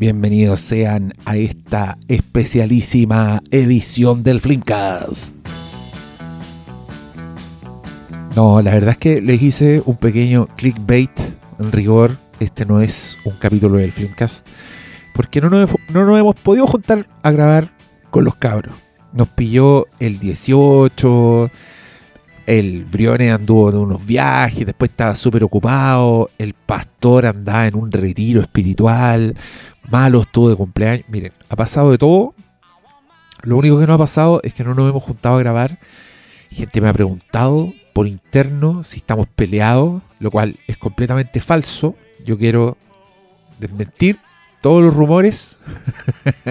Bienvenidos sean a esta especialísima edición del Flimcast. No, la verdad es que les hice un pequeño clickbait. En rigor, este no es un capítulo del Flimcast. Porque no nos, no nos hemos podido juntar a grabar con los cabros. Nos pilló el 18. El Brione anduvo de unos viajes, después estaba súper ocupado. El pastor andaba en un retiro espiritual. Malo estuvo de cumpleaños. Miren, ha pasado de todo. Lo único que no ha pasado es que no nos hemos juntado a grabar. Gente me ha preguntado por interno si estamos peleados, lo cual es completamente falso. Yo quiero desmentir todos los rumores.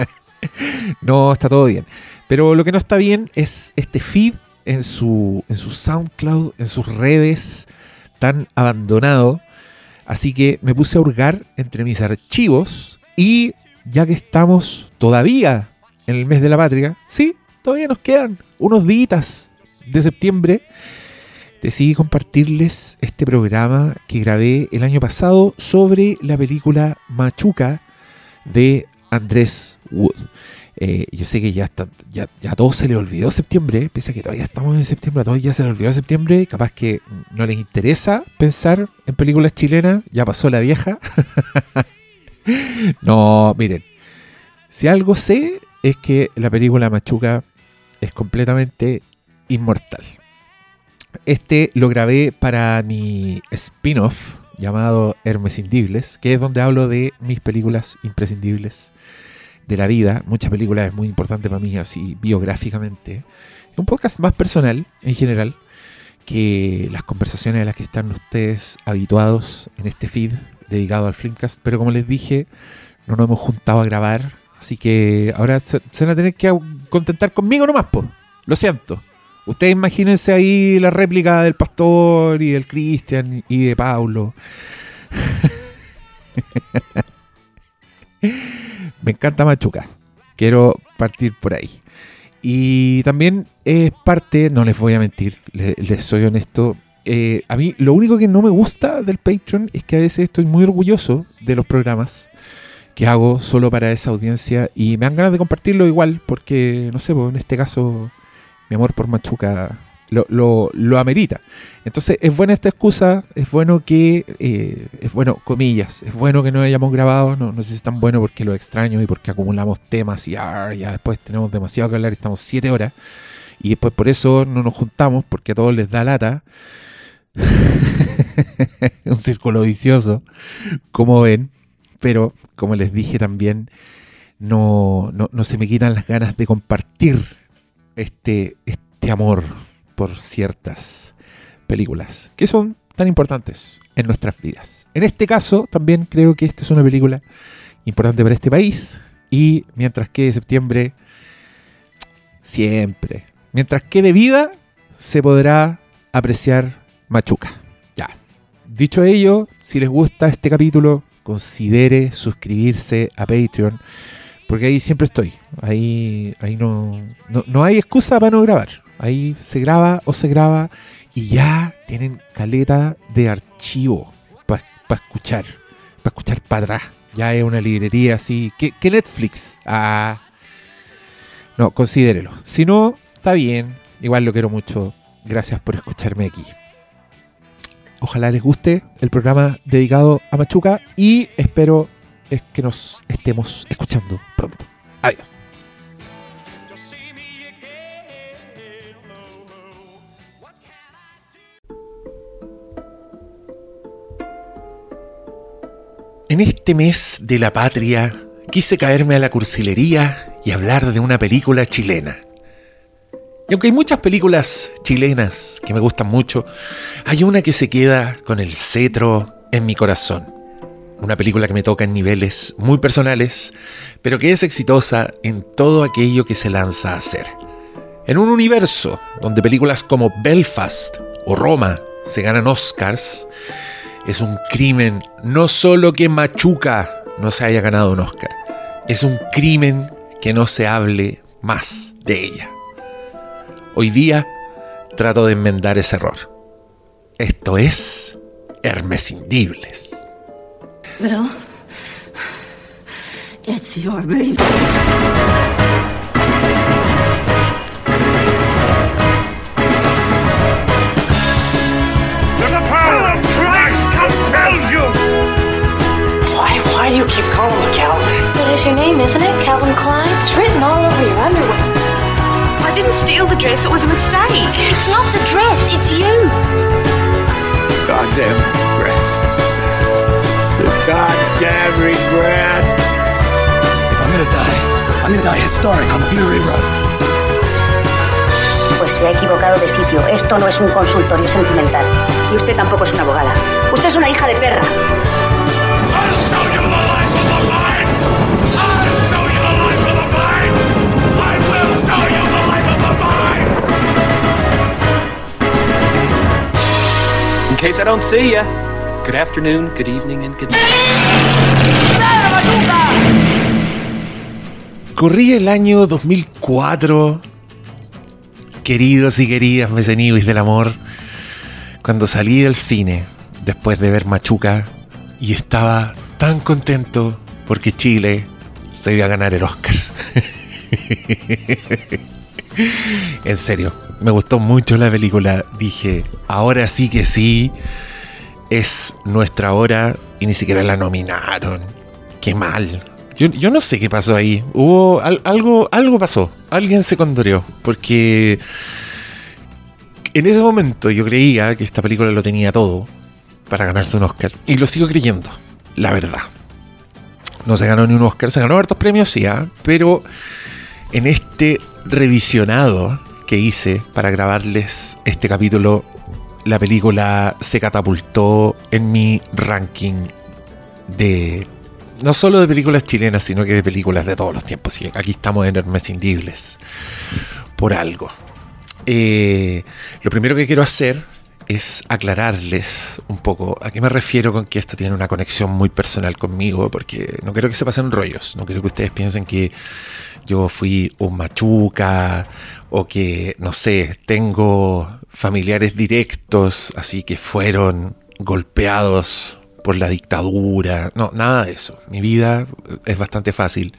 no, está todo bien. Pero lo que no está bien es este feed en su, en su SoundCloud, en sus redes, tan abandonado. Así que me puse a hurgar entre mis archivos y ya que estamos todavía en el mes de la patria, sí, todavía nos quedan unos días de septiembre, decidí compartirles este programa que grabé el año pasado sobre la película Machuca de Andrés Wood. Eh, yo sé que ya, está, a todos se les olvidó septiembre, pese a que todavía estamos en septiembre, a todos ya se les olvidó septiembre, capaz que no les interesa pensar en películas chilenas, ya pasó la vieja. no, miren, si algo sé es que la película Machuca es completamente inmortal. Este lo grabé para mi spin-off llamado Hermescindibles, que es donde hablo de mis películas imprescindibles de la vida. Muchas películas es muy importante para mí, así biográficamente. Un podcast más personal en general que las conversaciones a las que están ustedes habituados en este feed dedicado al Flimcast. Pero como les dije, no nos hemos juntado a grabar. Así que ahora se, van a tener que contentar conmigo nomás, po. Lo siento. Ustedes imagínense ahí la réplica del pastor y del Cristian y de Paulo. Me encanta Machuca. Quiero partir por ahí. Y también es parte, no les voy a mentir, les soy honesto. Eh, a mí lo único que no me gusta del Patreon es que a veces estoy muy orgulloso de los programas que hago solo para esa audiencia y me dan ganas de compartirlo igual porque, no sé, pues, en este caso mi amor por Machuca lo, lo, lo amerita. Entonces es buena esta excusa, es bueno que, eh, es bueno, comillas, es bueno que no hayamos grabado, no, sé si es tan bueno porque lo extraño y porque acumulamos temas y ah, ya después tenemos demasiado que hablar, estamos siete horas y después por eso no nos juntamos porque a todos les da lata. Un círculo vicioso, como ven, pero como les dije también, no, no, no se me quitan las ganas de compartir este, este amor por ciertas películas que son tan importantes en nuestras vidas. En este caso, también creo que esta es una película importante para este país y mientras quede septiembre, siempre, mientras quede vida, se podrá apreciar Machuca. Ya. Dicho ello, si les gusta este capítulo, considere suscribirse a Patreon porque ahí siempre estoy. Ahí, ahí no, no, no hay excusa para no grabar. Ahí se graba o se graba y ya tienen caleta de archivo para escuchar, para escuchar para atrás. Ya es una librería así. ¿Qué, qué Netflix? Ah, no, considérelo. Si no, está bien. Igual lo quiero mucho. Gracias por escucharme aquí. Ojalá les guste el programa dedicado a Machuca y espero es que nos estemos escuchando pronto. Adiós. En este mes de la patria quise caerme a la cursilería y hablar de una película chilena. Y aunque hay muchas películas chilenas que me gustan mucho, hay una que se queda con el cetro en mi corazón. Una película que me toca en niveles muy personales, pero que es exitosa en todo aquello que se lanza a hacer. En un universo donde películas como Belfast o Roma se ganan Oscars, es un crimen no solo que Machuca no se haya ganado un Oscar, es un crimen que no se hable más de ella. Hoy día trato de enmendar ese error. Esto es Hermescindibles. Bill, It's your baby. Why, why do you keep calling me Calvin? That is your name, isn't it? Calvin Klein? It's written all over your underwear. I didn't steal the dress, it was a mistake. It's not the dress, it's you. Goddamn regret. The goddamn regret. If I'm gonna die, I'm gonna die historic on Fury Road. Pues se ha equivocado de sitio. Esto no es un consultorio sentimental. Y usted tampoco es una abogada. Usted es una hija de perra. Case I don't see ya, good afternoon, good evening, and good night. Corría el año 2004, queridos y queridas mecenibis del amor, cuando salí del cine después de ver Machuca y estaba tan contento porque Chile se iba a ganar el Oscar. en serio, me gustó mucho la película. Dije, ahora sí que sí, es nuestra hora y ni siquiera la nominaron. Qué mal. Yo, no sé qué pasó ahí. Hubo al- algo, algo pasó. Alguien se condoreó. Porque en ese momento yo creía que esta película lo tenía todo para ganarse un Oscar. Y lo sigo creyendo, la verdad. No se ganó ni un Oscar, se ganó hartos premios, sí, ¿ah? pero en este revisionado que hice para grabarles este capítulo, la película se catapultó en mi ranking de no solo de películas chilenas, sino que de películas de todos los tiempos. Y aquí estamos en Hermescindibles por algo. Eh, lo primero que quiero hacer es aclararles un poco a qué me refiero con que esto tiene una conexión muy personal conmigo, porque no quiero que se pasen rollos, no quiero que ustedes piensen que yo fui un machuca o que, no sé, tengo familiares directos, así que fueron golpeados por la dictadura. No, nada de eso. Mi vida es bastante fácil.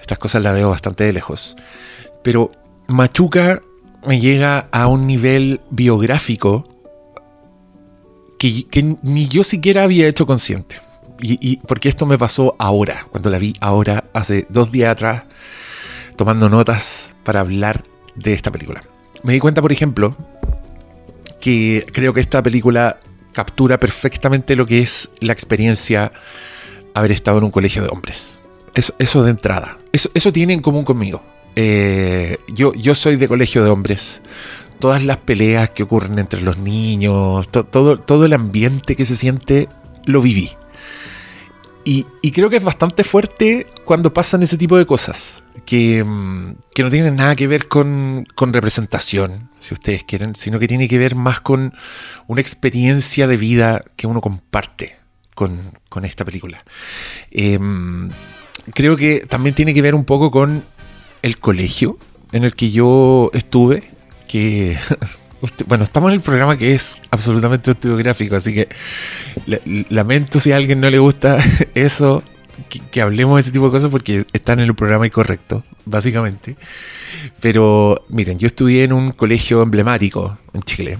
Estas cosas las veo bastante de lejos. Pero Machuca me llega a un nivel biográfico que, ni yo siquiera había hecho consciente. Y, y porque esto me pasó ahora, cuando la vi ahora, hace dos días atrás, tomando notas para hablar de esta película. Me di cuenta, por ejemplo, que creo que esta película captura perfectamente lo que es la experiencia haber estado en un colegio de hombres. Eso, eso de entrada. Eso, eso tiene en común conmigo. Eh, yo, yo soy de colegio de hombres. Todas las peleas que ocurren entre los niños, to- todo, todo el ambiente que se siente, lo viví. Y, y creo que es bastante fuerte cuando pasan ese tipo de cosas, que, mm, que no tienen nada que ver con, con representación, si ustedes quieren, sino que tiene que ver más con una experiencia de vida que uno comparte con, con esta película. Em, creo que también tiene que ver un poco con el colegio en el que yo estuve, que... Bueno, estamos en el programa que es absolutamente autobiográfico, así que la- lamento si a alguien no le gusta eso, que, que hablemos de ese tipo de cosas porque están en el programa incorrecto, básicamente. Pero miren, yo estudié en un colegio emblemático en Chile,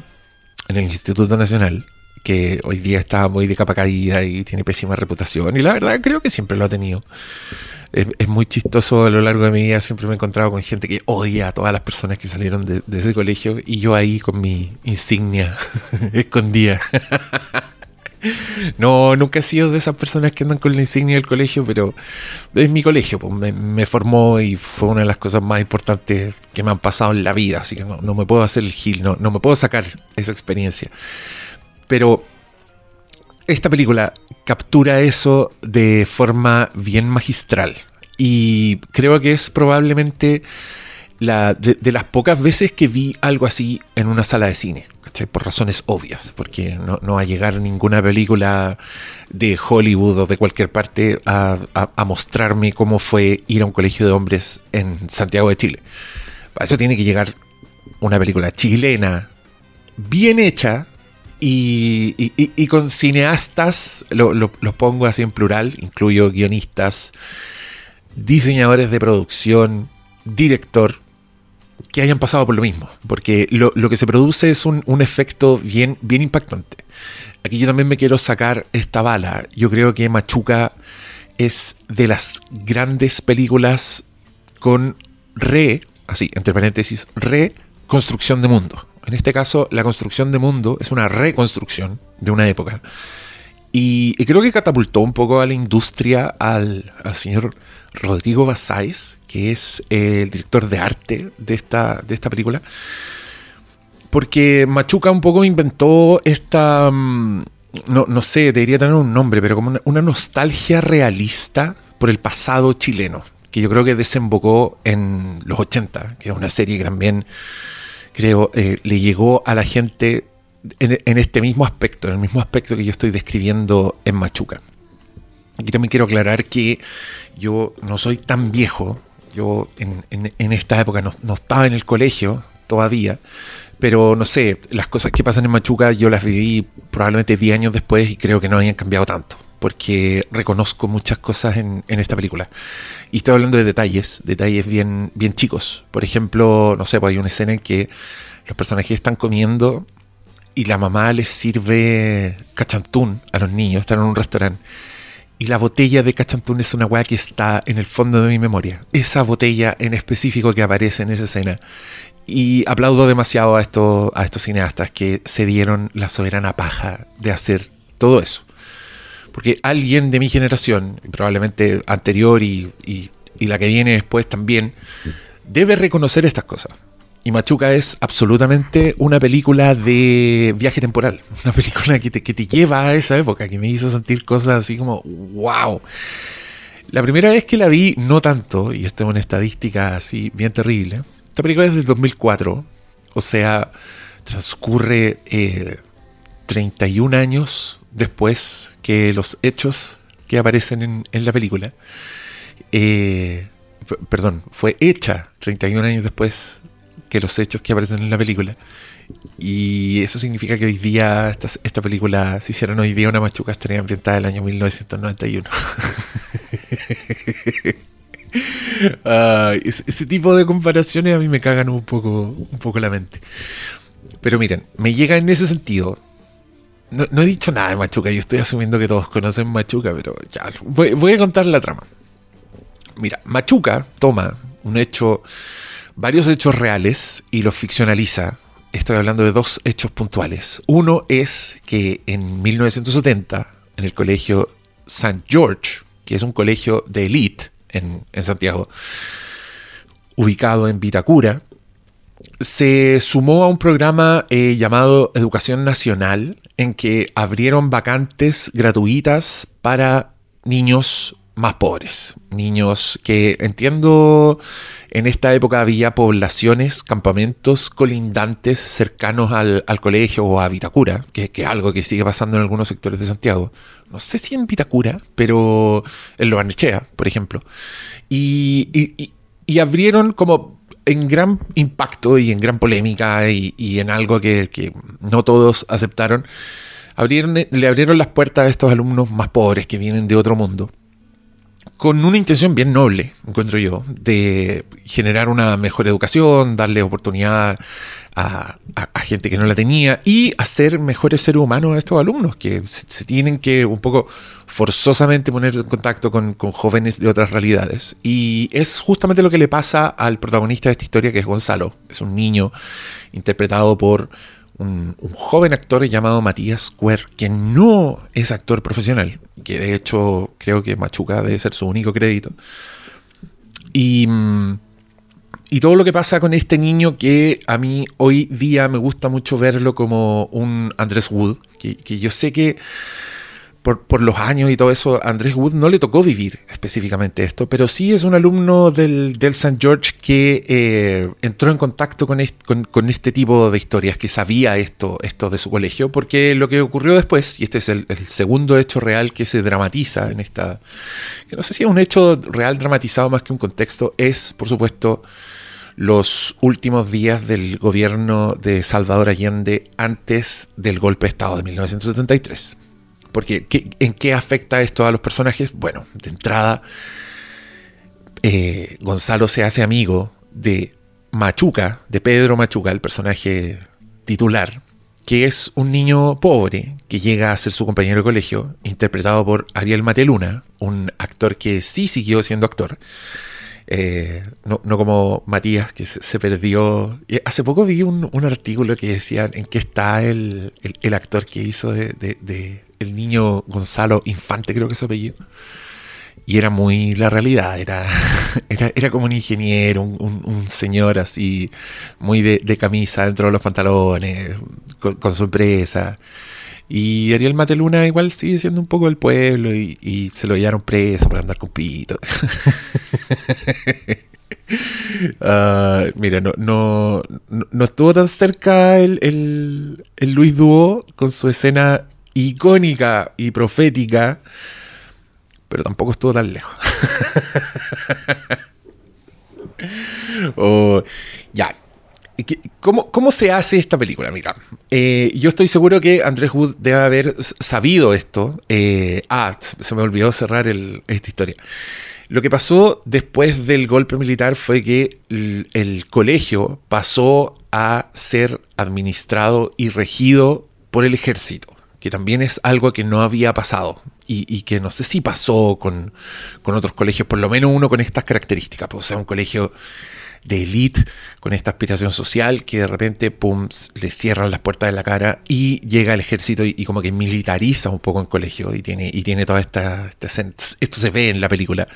en el Instituto Nacional, que hoy día está muy de capa caída y tiene pésima reputación, y la verdad creo que siempre lo ha tenido. Es, es muy chistoso a lo largo de mi vida, siempre me he encontrado con gente que odia a todas las personas que salieron de, de ese colegio, y yo ahí con mi insignia escondida. No, nunca he sido de esas personas que andan con la insignia del colegio, pero es mi colegio, pues, me, me formó y fue una de las cosas más importantes que me han pasado en la vida, así que no, no me puedo hacer el gil, no, no me puedo sacar esa experiencia. Pero esta película captura eso de forma bien magistral y creo que es probablemente la, de, las pocas veces que vi algo así en una sala de cine. ¿cachai? Por razones obvias, porque no, no va a llegar ninguna película de Hollywood o de cualquier parte a- a mostrarme cómo fue ir a un colegio de hombres en Santiago de Chile. Para eso tiene que llegar una película chilena, bien hecha, y, con cineastas, lo- lo- los pongo así en plural, incluyo guionistas, diseñadores de producción, director, que hayan pasado por lo mismo, porque lo, que se produce es un, un efecto bien, bien impactante. Aquí yo también me quiero sacar esta bala. Yo creo que Machuca es de las grandes películas con re, así, entre paréntesis, reconstrucción de mundo. En este caso, la construcción de mundo es una reconstrucción de una época. Y, y creo que catapultó un poco a la industria al, señor Rodrigo Bassáez, que es el director de arte de esta, de esta película. Porque Machuca un poco inventó esta. mm, No, no sé, debería tener un nombre, pero como una, una nostalgia realista por el pasado chileno. Que yo creo que desembocó en los 80, que es una serie que también creo eh, le llegó a la gente en, este mismo aspecto, en el mismo aspecto que yo estoy describiendo en Machuca. Aquí también quiero aclarar que yo no soy tan viejo. Yo en, esta época no, estaba en el colegio todavía. Pero no sé, las cosas que pasan en Machuca yo las viví probablemente 10 años después y creo que no hayan cambiado tanto. Porque reconozco muchas cosas en, esta película. Y estoy hablando de detalles, detalles bien, bien chicos. Por ejemplo, no sé, pues hay una escena en que los personajes están comiendo y la mamá les sirve cachantún a los niños, están en un restaurante. Y la botella de cachantún es una weá que está en el fondo de mi memoria. Esa botella en específico que aparece en esa escena. Y aplaudo demasiado a estos cineastas que se dieron la soberana paja de hacer todo eso. Porque alguien de mi generación, probablemente anterior y, la que viene después también, debe reconocer estas cosas. Y Machuca es absolutamente una película de viaje temporal. Una película que te, que te lleva a esa época, que me hizo sentir cosas así como, wow. La primera vez que la vi, no tanto, y esto es una estadística así bien terrible. Esta película es del 2004, o sea, transcurre eh, 31 años después que los hechos que aparecen en, en la película. Eh, perdón, fue hecha 31 años después que los hechos que aparecen en la película. Y eso significa que hoy día, esta, película, si hicieran hoy día una machuca, estaría ambientada en el año 1991. Ay, ese, ese tipo de comparaciones a mí me cagan un poco, un poco la mente. Pero miren, me llega en ese sentido. No, he dicho nada de Machuca, yo estoy asumiendo que todos conocen Machuca, pero ya, voy, voy a contar la trama. Mira, Machuca toma un hecho, varios hechos reales y los ficcionaliza. Estoy hablando de dos hechos puntuales. Uno es que en 1970, en el colegio St. George, que es un colegio de élite en, en Santiago, ubicado en Vitacura, se sumó a un programa eh, llamado Educación Nacional, en que abrieron vacantes gratuitas para niños más pobres. Niños que entiendo en esta época había poblaciones, campamentos colindantes cercanos al, al colegio o a Vitacura, que es algo que sigue pasando en algunos sectores de Santiago. No sé si en Vitacura, pero en Loarnechea, por ejemplo. Y- y- y abrieron como en gran impacto y en gran polémica y, en algo que, no todos aceptaron, le abrieron las puertas a estos alumnos más pobres que vienen de otro mundo con una intención bien noble, encuentro yo, de generar una mejor educación, darle oportunidad a, gente que no la tenía y hacer mejores seres humanos a estos alumnos que se, tienen que un poco forzosamente ponerse en contacto con, con jóvenes de otras realidades. Y es justamente lo que le pasa al protagonista de esta historia, que es Gonzalo. Es un niño interpretado por un, joven actor llamado Matías Square, que no es actor profesional, que de hecho creo que Machuca debe ser su único crédito. Y, mm, y todo lo que pasa con este niño que a mí hoy día me gusta mucho verlo como un Andrés Wood, que yo sé que por, los años y todo eso, Andrés Wood no le tocó vivir específicamente esto, pero sí es un alumno del, del St. George que eh, entró en contacto con, est- con, con este tipo de historias, que sabía esto, esto de su colegio, porque lo que ocurrió después, y este es el, el segundo hecho real que se dramatiza en esta, que no sé si es un hecho real dramatizado más que un contexto, es, por supuesto, los últimos días del gobierno de Salvador Allende antes del golpe de Estado de 1973. Porque, ¿qué- ¿en qué afecta esto a los personajes? Bueno, de entrada, eh, Gonzalo se hace amigo de Machuca, de Pedro Machuca, el personaje titular, que es un niño pobre que llega a ser su compañero de colegio, interpretado por Ariel Mateluna, un actor que sí siguió siendo actor. Eh, no, como Matías, que se, perdió. Hace poco vi un, un artículo que decía en qué está el, el- actor que hizo de el niño Gonzalo Infante, creo que es su apellido. Y era muy la realidad, era, era, era como un ingeniero, un, un- señor así, muy de, de camisa dentro de los pantalones, con, con su empresa. Y Ariel Mateluna igual sigue siendo un poco del pueblo y, se lo llevaron preso por andar con pito. Ah, mira, no, no, no, estuvo tan cerca el, el, el Luis Duo con su escena icónica y profética, pero tampoco estuvo tan lejos. Ya. ¿Y qué- ¿Cómo, ¿Cómo se hace esta película? Mira, eh, yo estoy seguro que Andrés Wood debe haber sabido esto. Eh, ah, se me olvidó cerrar esta historia. Lo que pasó después del golpe militar fue que el colegio pasó a ser administrado y regido por el ejército, que también es algo que no había pasado y, y que no sé si pasó con, con otros colegios, por lo menos uno con estas características, pues, o sea, un colegio de élite con esta aspiración social que de repente, pum, le cierran las puertas de la cara y llega el ejército y, como que militariza un poco el colegio y tiene, y tiene toda esta, esta Esto se ve en la película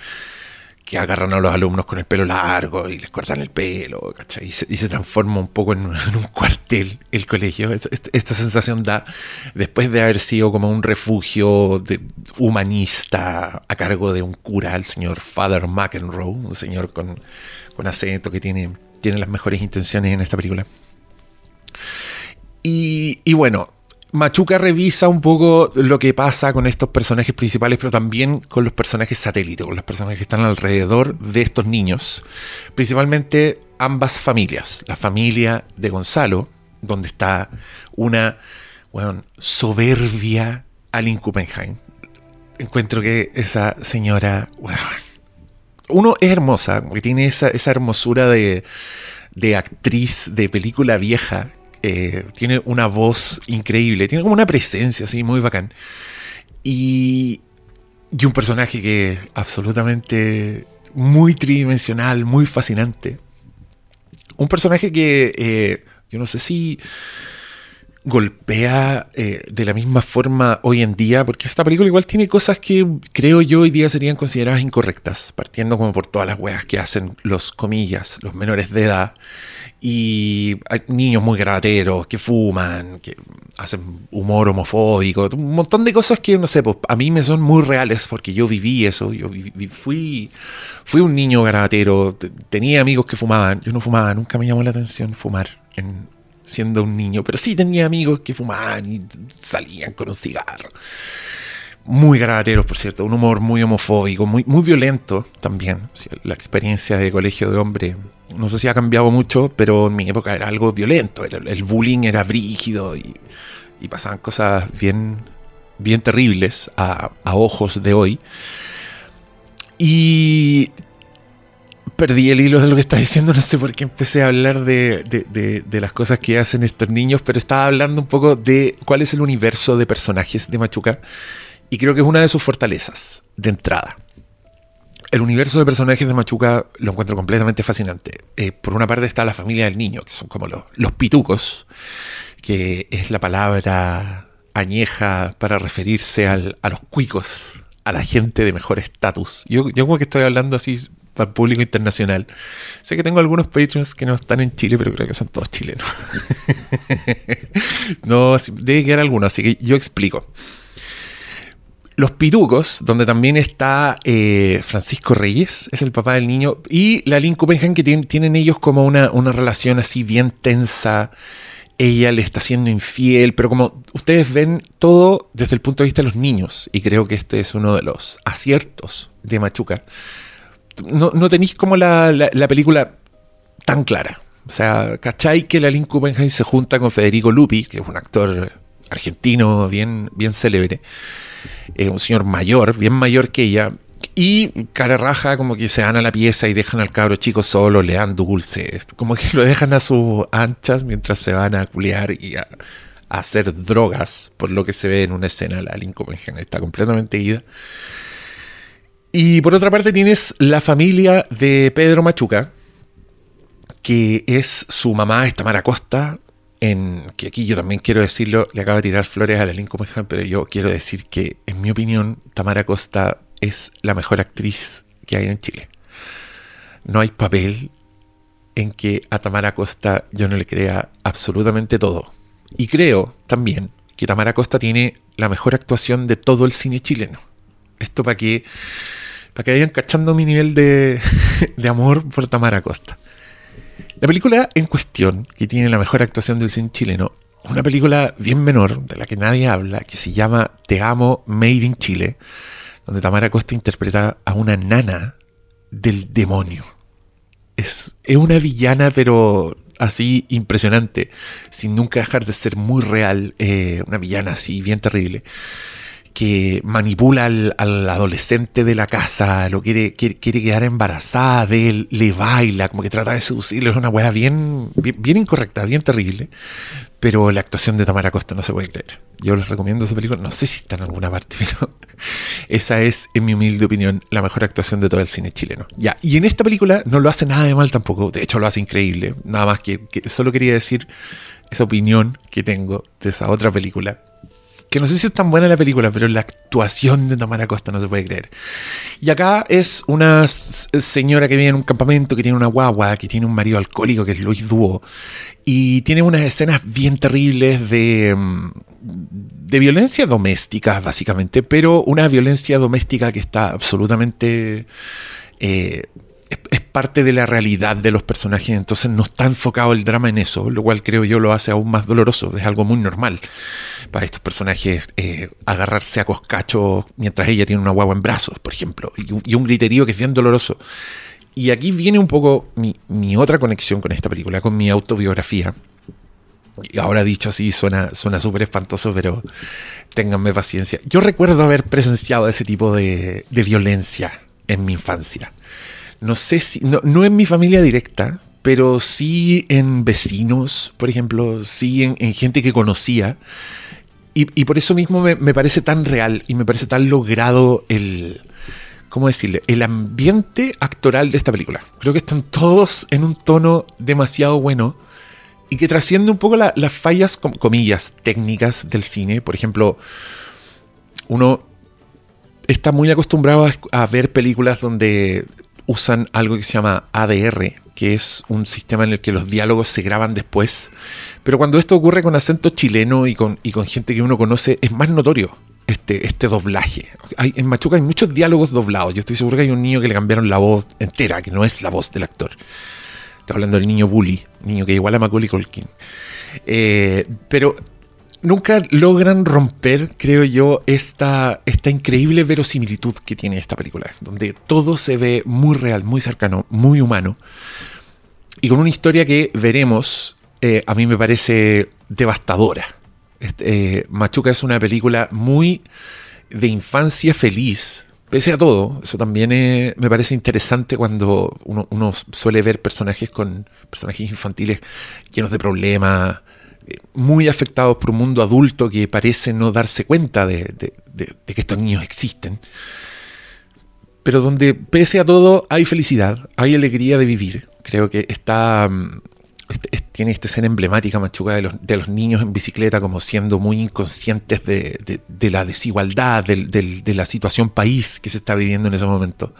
que agarran a los alumnos con el pelo largo y les cortan el pelo, ¿cachai? Y se, transforma un poco en, un- cuartel el colegio. Es- est- Esta sensación da, después de haber sido como un refugio humanista a cargo de un cura, el señor Father McEnroe, un señor con, con acento que tiene, tiene las mejores intenciones en esta película. Y bueno, Machuca revisa un poco lo que pasa con estos personajes principales, pero también con los personajes satélites, con los personajes que están alrededor de estos niños. Principalmente ambas familias. La familia de Gonzalo, donde está una bueno, soberbia Aline Kuppenheim. Encuentro que esa señora, bueno, uno es hermosa, porque tiene esa, esa hermosura de, de actriz de película vieja. Eh, tiene una voz increíble, tiene como una presencia así muy bacán. Y, y un personaje que absolutamente muy tridimensional, muy fascinante. Un personaje que eh, yo no sé si golpea eh, de la misma forma hoy en día, porque esta película igual tiene cosas que creo yo hoy día serían consideradas incorrectas, partiendo como por todas las weas que hacen los comillas, los menores de edad, y hay niños muy gravateros que fuman, que hacen humor homofóbico, un montón de cosas que, no sé, pues, a mí me son muy reales porque yo viví eso, yo vi- vi- fui, fui un niño gravatero, te- tenía amigos que fumaban, yo no fumaba, nunca me llamó la atención fumar en, siendo un niño, pero sí tenía amigos que fumaban y salían con un cigarro. Muy gravateros, por cierto, un humor muy homofóbico, muy, muy violento también. La experiencia de colegio de hombre, no sé si ha cambiado mucho, pero en mi época era algo violento. el bullying era brígido y, y pasaban cosas bien, bien terribles a, a ojos de hoy. Y perdí el hilo de lo que estaba diciendo, no sé por qué empecé a hablar de, de- de- de las cosas que hacen estos niños, pero estaba hablando un poco de cuál es el universo de personajes de Machuca y creo que es una de sus fortalezas de entrada. El universo de personajes de Machuca lo encuentro completamente fascinante. Eh, por una parte está la familia del niño, que son como los, los pitucos, que es la palabra añeja para referirse al- a los cuicos, a la gente de mejor estatus. Yo, yo como que estoy hablando así para el público internacional. Sé que tengo algunos patrons que no están en Chile, pero creo que son todos chilenos. no, debe quedar alguno, así que yo explico. Los Pitucos, donde también está eh, Francisco Reyes, es el papá del niño, y la Lynn Kuppenheim, que tienen, tienen ellos como una, una relación así bien tensa. Ella le está siendo infiel, pero como ustedes ven todo desde el punto de vista de los niños, y creo que este es uno de los aciertos de Machuca. No, no tenéis como la, la- la película tan clara. O sea, ¿cachai que la Lynn Kuppenheim se junta con Federico Lupi, que es un actor argentino bien, bien célebre? eh, un señor mayor, bien mayor que ella, Y cara raja, como que se van a la pieza y dejan al cabro chico solo, le dan dulce. Como que lo dejan a sus anchas mientras se van a culear y a, a hacer drogas, por lo que se ve en una escena. La Lincoln está completamente ida. Y por otra parte tienes la familia de Pedro Machuca, que es su mamá, es Tamara Costa, en, que aquí yo también quiero decirlo, le acabo de tirar flores a la Lincoln pero yo quiero decir que, en mi opinión, Tamara Costa es la mejor actriz que hay en Chile. No hay papel en que a Tamara Costa yo no le crea absolutamente todo. Y creo también que Tamara Costa tiene la mejor actuación de todo el cine chileno. Esto para que, para que vayan cachando mi nivel de, de amor por Tamara Costa. La película en cuestión, que tiene la mejor actuación del cine chileno, una película bien menor, de la que nadie habla, que se llama Te amo, Made in Chile, donde Tamara Costa interpreta a una nana del demonio. Es, es una villana, pero así impresionante, sin nunca dejar de ser muy real, eh, una villana así bien terrible que manipula al, adolescente de la casa, lo quiere, quiere, quedar embarazada de él, le baila, como que trata de seducirlo, es una weá bien, bien, incorrecta, bien terrible. Pero la actuación de Tamara Costa no se puede creer. Yo les recomiendo esa película, no sé si está en alguna parte, pero esa es, en mi humilde opinión, la mejor actuación de todo el cine chileno. Ya, y en esta película no lo hace nada de mal tampoco, de hecho lo hace increíble, nada más que solo quería decir esa opinión que tengo de esa otra película que no sé si es tan buena la película, pero la actuación de Tamara Costa no se puede creer. Y acá es una señora que vive en un campamento, que tiene una guagua, que tiene un marido alcohólico, que es Luis Dúo, y tiene unas escenas bien terribles de, mm, de violencia doméstica, básicamente, pero una violencia doméstica que está absolutamente... Eh, es, parte de la realidad de los personajes, entonces no está enfocado el drama en eso, lo cual creo yo lo hace aún más doloroso, es algo muy normal para estos personajes eh, agarrarse a coscacho mientras ella tiene una guagua en brazos, por ejemplo, y un, griterío que es bien doloroso. Y aquí viene un poco mi, otra conexión con esta película, con mi autobiografía. Y ahora dicho así suena súper espantoso, pero ténganme paciencia. Yo recuerdo haber presenciado ese tipo de, de violencia en mi infancia no sé si, no, no en mi familia directa, pero sí en vecinos, por ejemplo, sí en, en gente que conocía. Y, y por eso mismo me, me, parece tan real y me parece tan logrado el, ¿cómo decirle? El ambiente actoral de esta película. Creo que están todos en un tono demasiado bueno y que trasciende un poco la, las fallas, com, comillas, técnicas del cine. Por ejemplo, uno está muy acostumbrado a ver películas donde usan algo que se llama ADR, que es un sistema en el que los diálogos se graban después. Pero cuando esto ocurre con acento chileno y con, y con gente que uno conoce, es más notorio este, este doblaje. Hay, en Machuca hay muchos diálogos doblados. Yo estoy seguro que hay un niño que le cambiaron la voz entera, que no es la voz del actor. Estoy hablando del niño Bully, niño que igual a Macaulay Culkin. Eh, pero nunca logran romper, creo yo, esta, esta increíble verosimilitud que tiene esta película, donde todo se ve muy real, muy cercano, muy humano, y con una historia que veremos, eh, a mí me parece devastadora. Este, eh, Machuca es una película muy de infancia feliz, pese a todo, eso también eh, me parece interesante cuando uno, uno, suele ver personajes con personajes infantiles llenos de problemas, muy afectados por un mundo adulto que parece no darse cuenta de, que estos niños existen. Pero donde, pese a todo, hay felicidad, hay alegría de vivir. Creo que está. Este, tiene esta escena emblemática, machuca, de los, de los, niños en bicicleta como siendo muy inconscientes de, la desigualdad, de la situación país que se está viviendo en ese momento.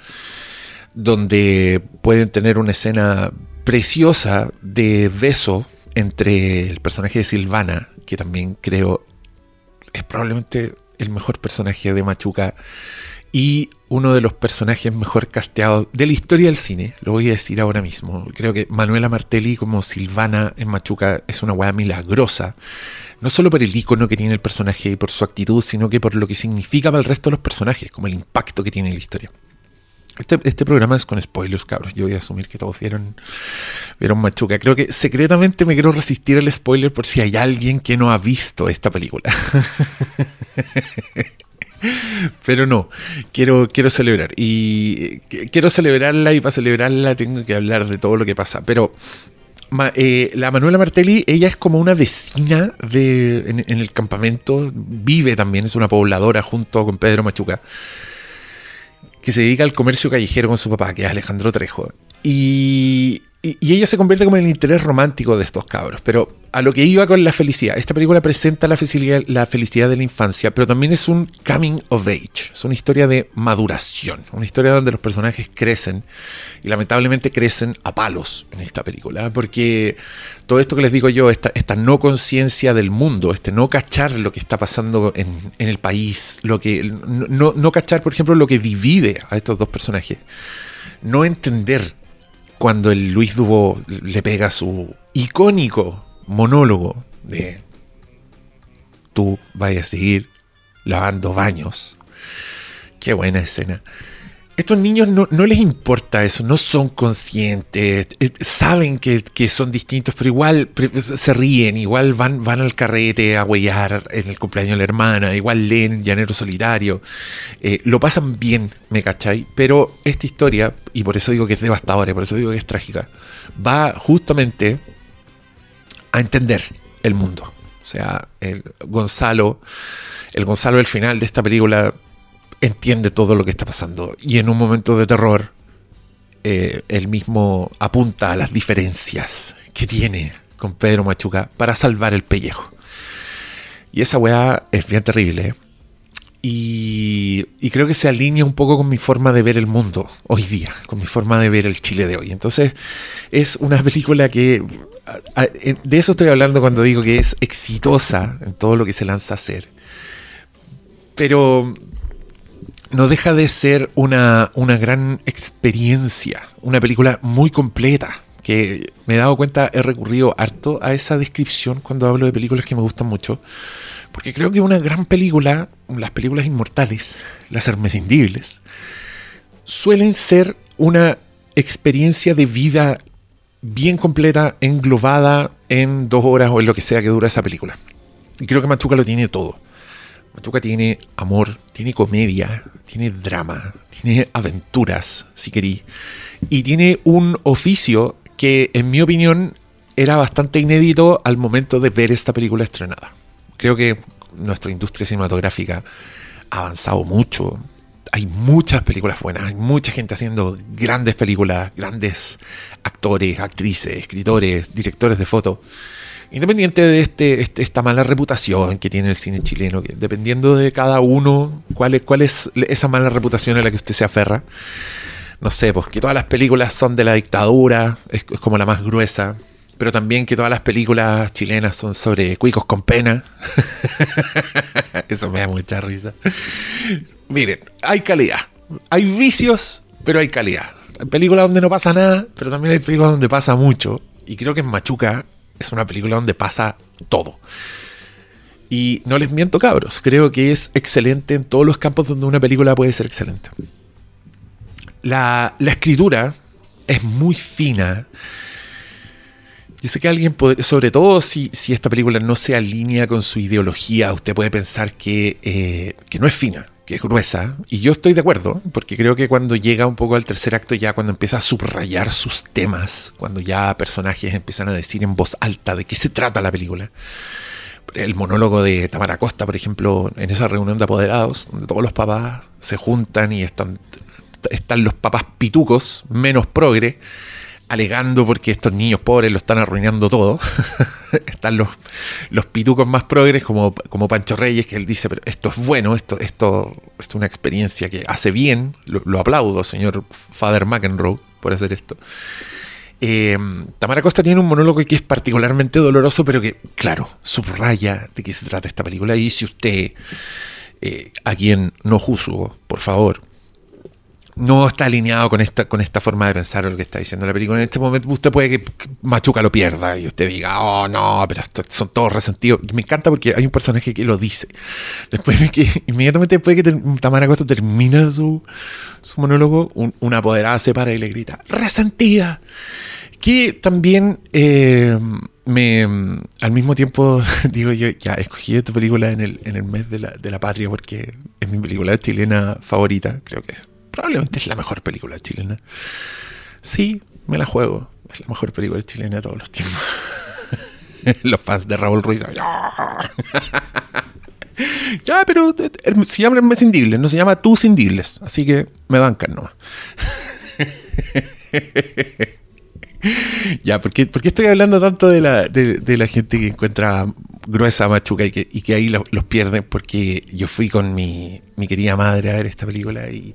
Donde pueden tener una escena preciosa de beso entre el personaje de Silvana, que también creo es probablemente el mejor personaje de Machuca, y uno de los personajes mejor casteados de la historia del cine, lo voy a decir ahora mismo. Creo que Manuela Martelli como Silvana en Machuca es una weá milagrosa, no solo por el icono que tiene el personaje y por su actitud, sino que por lo que significa para el resto de los personajes, como el impacto que tiene en la historia. Este, este, programa es con spoilers, cabros. Yo voy a asumir que todos vieron, Machuca. Creo que secretamente me quiero resistir al spoiler por si hay alguien que no ha visto esta película. Pero no, quiero, quiero celebrar. Y eh, quiero celebrarla y para celebrarla tengo que hablar de todo lo que pasa. Pero eh, la Manuela Martelli, ella es como una vecina de, en el campamento, vive también, es una pobladora junto con Pedro Machuca, que se dedica al comercio callejero con su papá, que es Alejandro Trejo. Y, y- ella se convierte como en el interés romántico de estos cabros. Pero a lo que iba con la felicidad, esta película presenta la felicidad, la felicidad de la infancia, pero también es un coming of age, es una historia de maduración, una historia donde los personajes crecen y lamentablemente crecen a palos en esta película, porque todo esto que les digo yo, esta, esta no conciencia del mundo, este no cachar lo que está pasando en, el país, lo que no, no- no cachar, por ejemplo, lo que divide a estos dos personajes, no entender cuando el Luis Dubó le pega su icónico monólogo de tú vayas a seguir lavando baños. Qué buena escena. Estos niños no, les importa eso, no son conscientes, eh, saben que, son distintos, pero igual se ríen, igual van, al carrete a huellar en el cumpleaños de la hermana, igual leen Llanero Solitario, eh, lo pasan bien, ¿me cachai? Pero esta historia, y por eso digo que es devastadora, por eso digo que es trágica, va justamente a entender el mundo. O sea, el Gonzalo, el Gonzalo del final de esta película entiende todo lo que está pasando. Y en un momento de terror, eh, él mismo apunta a las diferencias que tiene con Pedro Machuca para salvar el pellejo. Y esa weá es bien terrible. Y, y creo que se alinea un poco con mi forma de ver el mundo hoy día, con mi forma de ver el Chile de hoy. Entonces, es una película que. De eso estoy hablando cuando digo que es exitosa en todo lo que se lanza a hacer. Pero no deja de ser una, una gran experiencia, una película muy completa, que me he dado cuenta, he recurrido harto a esa descripción cuando hablo de películas que me gustan mucho, porque creo que una gran película, las películas inmortales, las imprescindibles, suelen ser una experiencia de vida bien completa, englobada en dos horas o en lo que sea que dura esa película. Y creo que Machuca lo tiene todo. Machuca tiene amor, tiene comedia, tiene drama, tiene aventuras, si querí. Y tiene un oficio que, en mi opinión, era bastante inédito al momento de ver esta película estrenada. Creo que nuestra industria cinematográfica ha avanzado mucho. Hay muchas películas buenas, hay mucha gente haciendo grandes películas, grandes actores, actrices, escritores, directores de foto. Independiente de este, este- esta mala reputación que tiene el cine chileno, dependiendo de cada uno, cuál es, cuál es esa mala reputación a la que usted se aferra. No sé, pues que todas las películas son de la dictadura, es, es como la más gruesa, pero también que todas las películas chilenas son sobre cuicos con pena. Eso me da mucha risa. Miren, hay calidad. Hay vicios, pero hay calidad. Hay películas donde no pasa nada, pero también hay películas donde pasa mucho. Y creo que en Machuca es una película donde pasa todo. Y no les miento, cabros. Creo que es excelente en todos los campos donde una película puede ser excelente. La, la escritura es muy fina. Yo sé que alguien, podría- sobre todo si, si esta película no se alinea con su ideología, usted puede pensar que, eh, que no es fina, es gruesa. Y yo estoy de acuerdo, porque creo que cuando llega un poco al tercer acto, ya cuando empieza a subrayar sus temas, cuando ya personajes empiezan a decir en voz alta de qué se trata la película. El monólogo de Tamara Costa, por ejemplo, en esa reunión de apoderados, donde todos los papás se juntan y están, están los papás pitucos, menos progre, alegando porque estos niños pobres lo están arruinando todo. están los, los pitucos más progres como, como Pancho Reyes, que él dice, pero esto es bueno, esto, esto es una experiencia que hace bien, lo, lo aplaudo, señor Father McEnroe, por hacer esto. Eh, Tamara Costa tiene un monólogo que es particularmente doloroso, pero que, claro, subraya de qué se trata esta película. Y si usted, eh, a quien no juzgo, por favor, no está alineado con esta, con esta forma de pensar lo que está diciendo la película. En este momento usted puede que Machuca lo pierda y usted diga, oh no, pero son todos resentidos. Y me encanta porque hay un personaje que lo dice. Después de que, inmediatamente después de que Tamara Costa termina su, su monólogo, un- una apoderada se para y le grita, resentida. Que también eh, me al mismo tiempo digo yo, ya escogí esta película en el, en el mes de la, de la patria porque es mi película chilena favorita, creo que es. Probablemente es la mejor película chilena. Sí, me la juego. Es la mejor película chilena de todos los tiempos. los fans de Raúl Ruiz. ¡Ya! Pero eh, eh, se llama Mescindibles, no se llama Tú Cindibles. Así que me bancan nomás. Ya, ¿por qué, estoy hablando tanto de la, de, la gente que encuentra gruesa Machuca y que, y que ahí lo- los pierden? Porque yo fui con mi, mi querida madre a ver esta película y,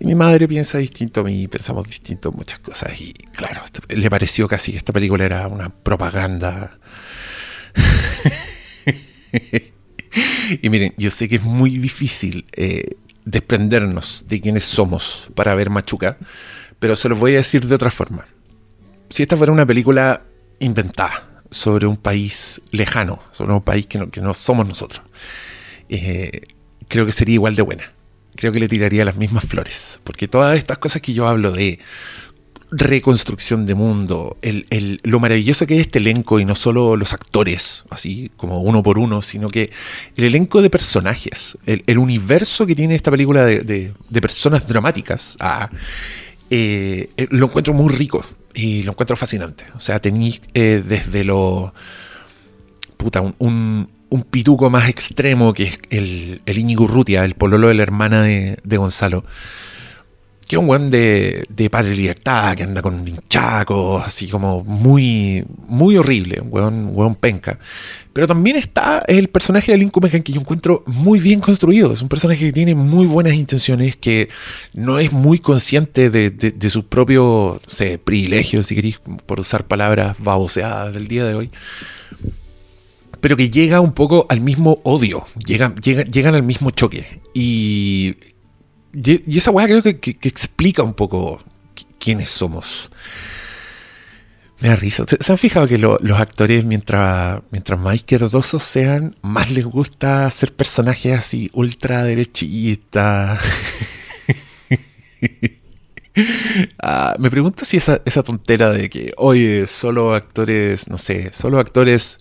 mi madre piensa distinto a mí, pensamos distinto en muchas cosas y claro, le pareció casi que esta película era una propaganda. y miren, yo sé que es muy difícil eh, desprendernos de quienes somos para ver Machuca, pero se los voy a decir de otra forma si esta fuera una película inventada sobre un país lejano, sobre un país que no, que no somos nosotros, eh, creo que sería igual de buena. Creo que le tiraría las mismas flores. Porque todas estas cosas que yo hablo de reconstrucción de mundo, el, lo maravilloso que es este elenco y no solo los actores, así como uno por uno, sino que el elenco de personajes, el, el universo que tiene esta película de, de- de personas dramáticas, ah, eh, eh, lo encuentro muy rico y lo encuentro fascinante. O sea, tenéis eh, desde lo. Puta, un, un, pituco más extremo que es el, el Íñigo Urrutia, el pololo de la hermana de, de Gonzalo. Que es un weón de, de padre libertad, que anda con hinchacos, así como muy, muy horrible, un weón, weón penca. Pero también está el personaje de Lincoln Megan que yo encuentro muy bien construido. Es un personaje que tiene muy buenas intenciones, que no es muy consciente de, de, de sus propios privilegios, si queréis, por usar palabras baboseadas del día de hoy pero que llega un poco al mismo odio, llegan, llega- llegan al mismo choque. Y, y esa weá creo que, explica un poco qui- quiénes somos. Me da risa. ¿Se, han fijado que lo- los actores, mientras, mientras más izquierdosos sean, más les gusta hacer personajes así ultra derechistas? Ah, me pregunto si esa, esa tontera de que, oye, solo actores, no sé, solo actores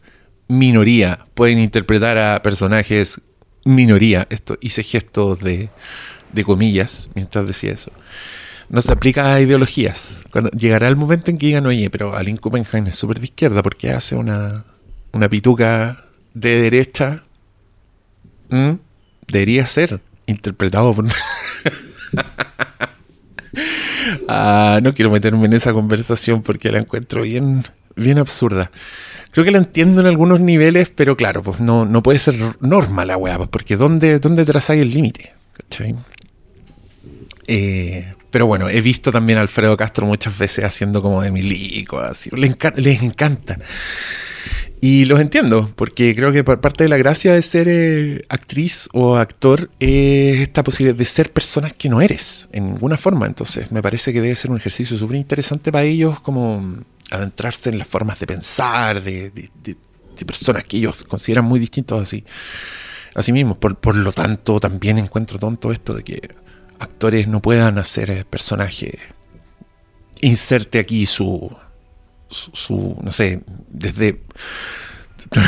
minoría pueden interpretar a personajes minoría. Esto hice gestos de, de comillas mientras decía eso. No se aplica a ideologías. Cuando llegará el momento en que digan, oye, pero Alin Kuppenheim es súper de izquierda porque hace una, una pituca de derecha. Debería ser interpretado por. Ah, no quiero meterme en esa conversación porque la encuentro bien, bien absurda. Creo que la entiendo en algunos niveles, pero claro, pues no, no puede ser norma la weá, pues, porque ¿dónde, dónde trazáis el límite? ¿Cachai? Eh, pero bueno, he visto también a Alfredo Castro muchas veces haciendo como de milico, así. Les encanta. Y los entiendo, porque creo que parte de la gracia de ser eh, actriz o actor es esta posibilidad de ser personas que no eres en ninguna forma. Entonces, me parece que debe ser un ejercicio súper interesante para ellos, como adentrarse en las formas de pensar, de, de- personas que ellos consideran muy distintos así. Así mismo, por, por lo tanto, también encuentro tonto esto de que actores no puedan hacer eh, personajes. Inserte aquí su, su, no sé, desde...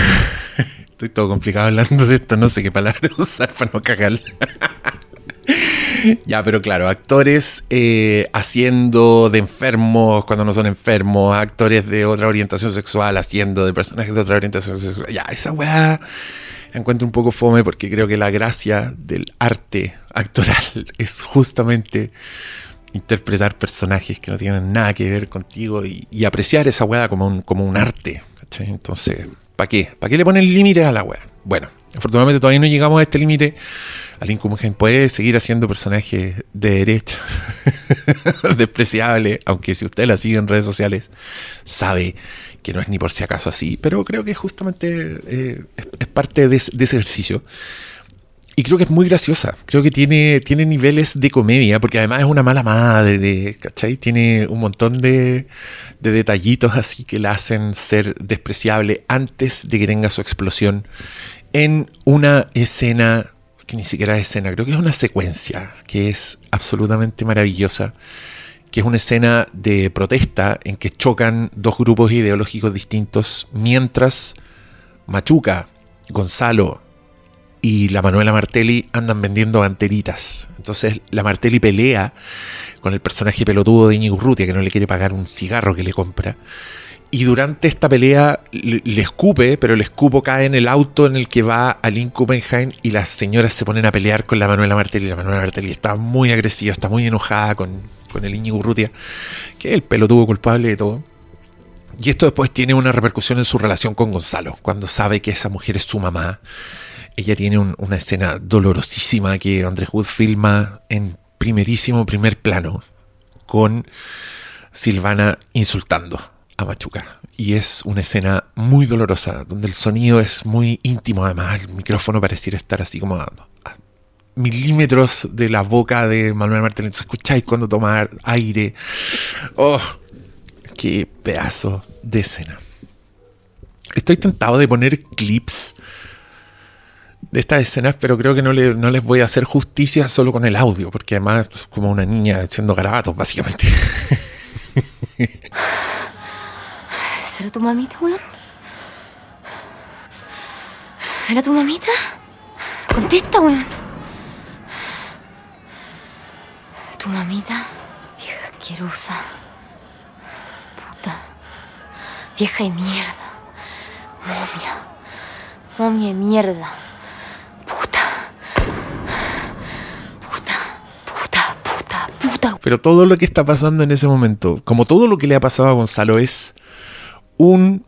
Estoy todo complicado hablando de esto, no sé qué palabra usar para no cagar. ya, pero claro, actores eh, haciendo de enfermos cuando no son enfermos, actores de otra orientación sexual haciendo de personajes de otra orientación sexual. Ya, esa weá encuentro un poco fome porque creo que la gracia del arte actoral es justamente interpretar personajes que no tienen nada que ver contigo y, apreciar esa weá como un, como un arte. ¿cachai? Entonces, ¿para qué? ¿Para qué le ponen límites a la weá? Bueno, afortunadamente todavía no llegamos a este límite. Alin Kumgen puede seguir haciendo personajes de derecha, despreciable, aunque si usted la sigue en redes sociales, sabe que no es ni por si acaso así, pero creo que justamente eh, es, parte de, ese- ejercicio. y creo que es muy graciosa. Creo que tiene, tiene niveles de comedia, porque además es una mala madre, ¿cachai? Tiene un montón de, de detallitos así que la hacen ser despreciable antes de que tenga su explosión en una escena que ni siquiera es escena, creo que es una secuencia que es absolutamente maravillosa, que es una escena de protesta en que chocan dos grupos ideológicos distintos mientras Machuca, Gonzalo y la Manuela Martelli andan vendiendo anteritas. Entonces la Martelli pelea con el personaje pelotudo de Íñigo Urrutia que no le quiere pagar un cigarro que le compra. Y durante esta pelea le, le escupe, pero el escupo cae en el auto en el que va Aline Kuppenheim y las señoras se ponen a pelear con la Manuela Martelli. La Manuela Martelli está muy agresiva, está muy enojada con, con el Íñigo Urrutia, que es el pelotudo culpable de todo. Y esto después tiene una repercusión en su relación con Gonzalo, cuando sabe que esa mujer es su mamá. Ella tiene un- una escena dolorosísima que Andrés Wood filma en primerísimo primer plano con Silvana insultando a Machuca. Y es una escena muy dolorosa, donde el sonido es muy íntimo, además el micrófono pareciera estar así como a, milímetros de la boca de Manuel. Entonces escucháis cuando toma aire. ¡Oh! ¡Qué pedazo de escena! Estoy tentado de poner clips de estas escenas, pero creo que no, le- no les voy a hacer justicia solo con el audio, porque además es como una niña haciendo garabatos, básicamente. ¿Será tu mamita, weón? ¿Era tu mamita? Contesta, weón. ¿Tu mamita? Vieja asquerosa. Puta. Vieja de mierda. Momia. Momia de mierda. Pero todo lo que está pasando en ese momento, como todo lo que le ha pasado a Gonzalo, es un,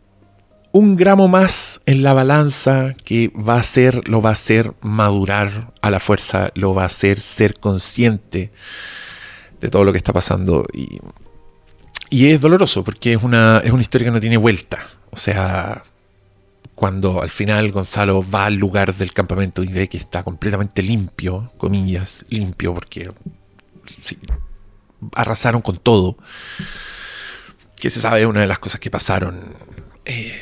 un gramo más en la balanza que va a hacer, lo va a hacer madurar a la fuerza, lo va a hacer ser consciente de todo lo que está pasando. Y, y es doloroso porque es una, es una historia que no tiene vuelta. O sea, cuando al final Gonzalo va al lugar del campamento y ve que está completamente limpio, comillas, limpio, porque arrasaron con todo. Que se sabe una de las cosas que pasaron eh,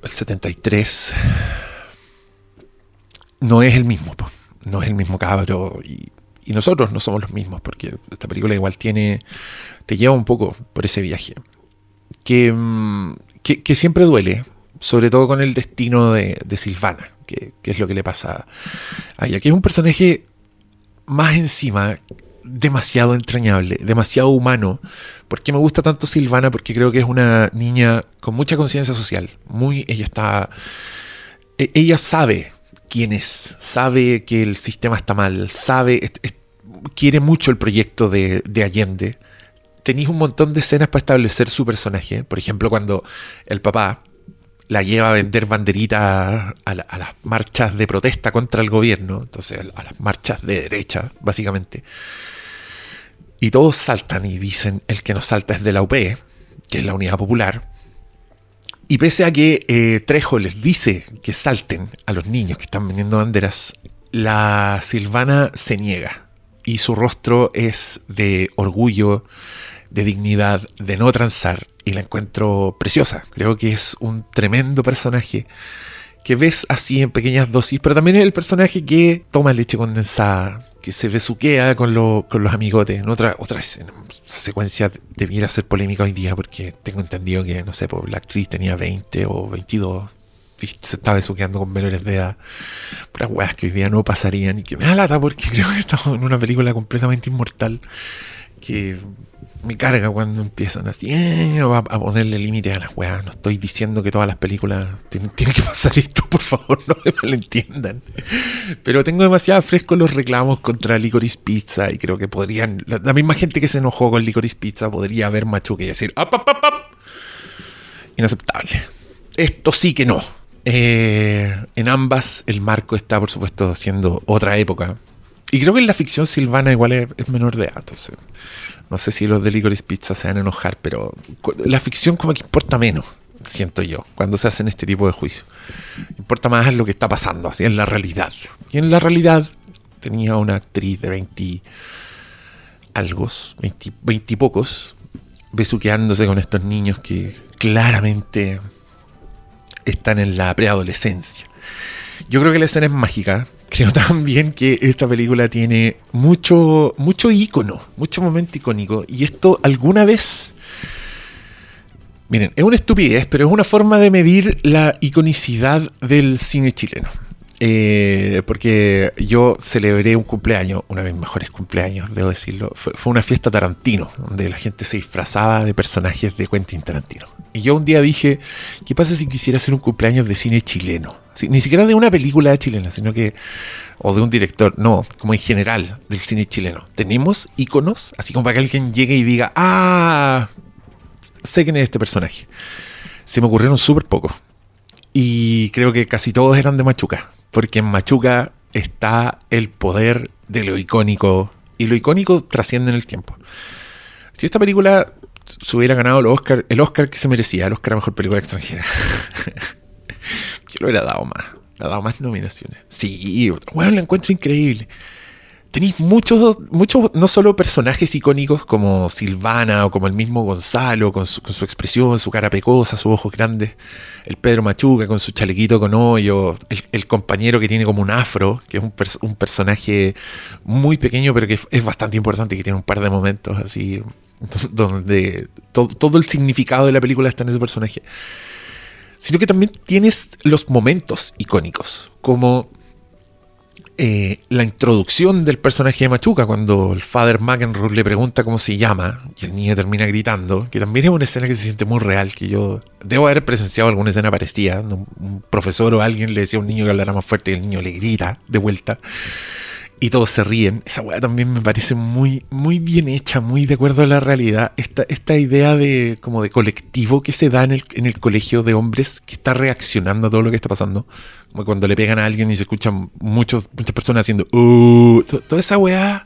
el 73. No es el mismo, no es el mismo cabro. Y, nosotros no somos los mismos, porque esta película igual tiene. te lleva un poco por ese viaje. Que, mm, que, que siempre duele, sobre todo con el destino de, de Silvana, que, que es lo que le pasa a ella, que es un personaje más encima demasiado entrañable, demasiado humano. ¿Por qué me gusta tanto Silvana? Porque creo que es una niña con mucha conciencia social. Muy, ella está, e- ella sabe quién es, sabe que el sistema está mal, sabe, quiere mucho el proyecto de, de Allende. Tenéis un montón de escenas para establecer su personaje. Por ejemplo, cuando el papá la lleva a vender banderitas a, la- las marchas de protesta contra el gobierno, entonces a las marchas de derecha, básicamente. Y todos saltan y dicen, el que no salta es de la UP, que es la Unidad Popular. Y pese a que eh, Trejo les dice que salten a los niños que están vendiendo banderas, la Silvana se niega. Y su rostro es de orgullo, de dignidad, de no transar. Y la encuentro preciosa. Creo que es un tremendo personaje que ves así en pequeñas dosis, pero también es el personaje que toma leche condensada, que se besuquea con, lo- con los amigotes. En otra, otra secuencia debiera ser polémica hoy día porque tengo entendido que, no sé, pues, la actriz tenía 20 o 22 y se estaba besuqueando con menores de edad. Puras weas que hoy día no pasarían y que me da lata porque creo que estamos en una película completamente inmortal que me carga cuando empiezan así eh, a, ponerle límites a las weas. No estoy diciendo que todas las películas tienen, que pasar esto, por favor, no me malentiendan. Pero tengo demasiado fresco los reclamos contra Licorice Pizza y creo que podrían, la, misma gente que se enojó con Licorice Pizza podría ver Machuque y decir, ¡Ap, ap, ap, ap! inaceptable. Esto sí que no. Eh, en ambas el marco está, por supuesto, siendo otra época. Y creo que en la ficción silvana igual es, menor de edad. entonces, no sé si los de Licorice Pizza se van a enojar, pero la ficción como que importa menos. siento yo, cuando se hacen este tipo de juicios. Importa más lo que está pasando, así en la realidad. Y en la realidad tenía una actriz de 20 algo, 20, 20 y pocos, besuqueándose con estos niños que claramente están en la preadolescencia. Yo creo que la escena es mágica. Creo también que esta película tiene mucho, mucho ícono, mucho momento icónico. Y esto alguna vez. Miren, es una estupidez, pero es una forma de medir la iconicidad del cine chileno. Eh, porque yo celebré un cumpleaños, una de mis mejores cumpleaños, debo decirlo. Fue, una fiesta Tarantino, donde la gente se disfrazaba de personajes de Quentin Tarantino. Y yo un día dije, ¿qué pasa si quisiera hacer un cumpleaños de cine chileno? Ni siquiera de una película chilena, sino que, o de un director, no, como en general del cine chileno. Tenemos iconos, así como para que alguien llegue y diga, ah, sé quién es este personaje. Se me ocurrieron súper pocos. Y creo que casi todos eran de Machuca porque en Machuca está el poder de lo icónico y lo icónico trasciende en el tiempo. Si esta película se hubiera ganado el Oscar, el Oscar que se merecía, el Oscar a Mejor Película Extranjera, yo lo hubiera dado más, le hubiera dado más nominaciones. Sí, bueno, la encuentro increíble tenéis muchos, muchos, no solo personajes icónicos como Silvana o como el mismo Gonzalo, con su, con su, expresión, su cara pecosa, sus ojos grandes, el Pedro Machuca con su chalequito con hoyo, el, compañero que tiene como un afro, que es un, pers un, personaje muy pequeño pero que es bastante importante, que tiene un par de momentos así, donde todo el significado de la película está en ese personaje. Sino que también tienes los momentos icónicos, como eh, la introducción del personaje de Machuca, cuando el Father McEnroe le pregunta cómo se llama, y el niño termina gritando, que también es una escena que se siente muy real, que yo debo haber presenciado alguna escena parecida. Un profesor o alguien le decía a un niño que hablara más fuerte y el niño le grita de vuelta. Y todos se ríen. Esa weá también me parece muy, muy bien hecha, muy de acuerdo a la realidad. Esta, esta idea de como de colectivo que se da en el, en el colegio de hombres que está reaccionando a todo lo que está pasando. Cuando le pegan a alguien y se escuchan muchos, muchas personas haciendo uh, toda esa weá.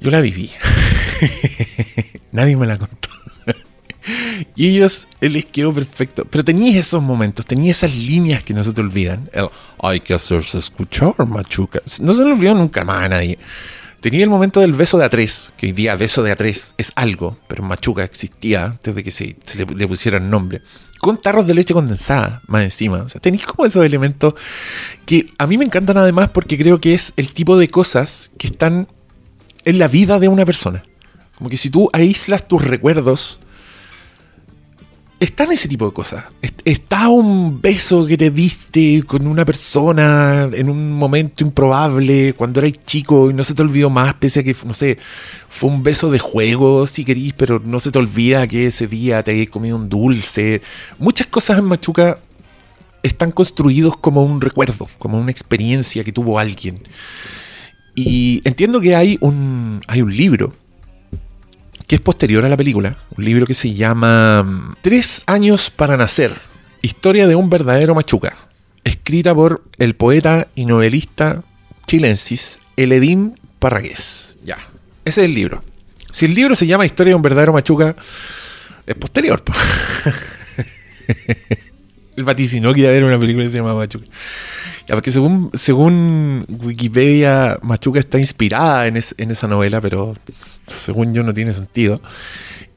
Yo la viví. Nadie me la contó. y ellos les quedó perfecto. Pero tenías esos momentos, tenías esas líneas que no se te olvidan. Hay que hacerse escuchar, machuca. No se le olvidó nunca más a nadie. Tenía el momento del beso de A3, que hoy día beso de A3 es algo, pero Machuca existía desde que se, se le, le pusieran nombre con tarros de leche condensada más encima. O sea, tenéis como esos elementos que a mí me encantan además porque creo que es el tipo de cosas que están en la vida de una persona. Como que si tú aíslas tus recuerdos, están ese tipo de cosas. Está un beso que te diste con una persona en un momento improbable cuando eras chico y no se te olvidó más, pese a que, no sé, fue un beso de juego, si querís, pero no se te olvida que ese día te hayas comido un dulce. Muchas cosas en Machuca están construidos como un recuerdo, como una experiencia que tuvo alguien. Y entiendo que hay un, hay un libro que es posterior a la película, un libro que se llama mm, Tres años para nacer, historia de un verdadero machuca, escrita por el poeta y novelista chilensis Eledín Parragués. Ya, ese es el libro. Si el libro se llama Historia de un verdadero machuca, es posterior. el vaticinó que iba a haber una película que se llama Machuca. Ya, porque según, según Wikipedia, Machuca está inspirada en, es, en, esa novela, pero según yo no tiene sentido.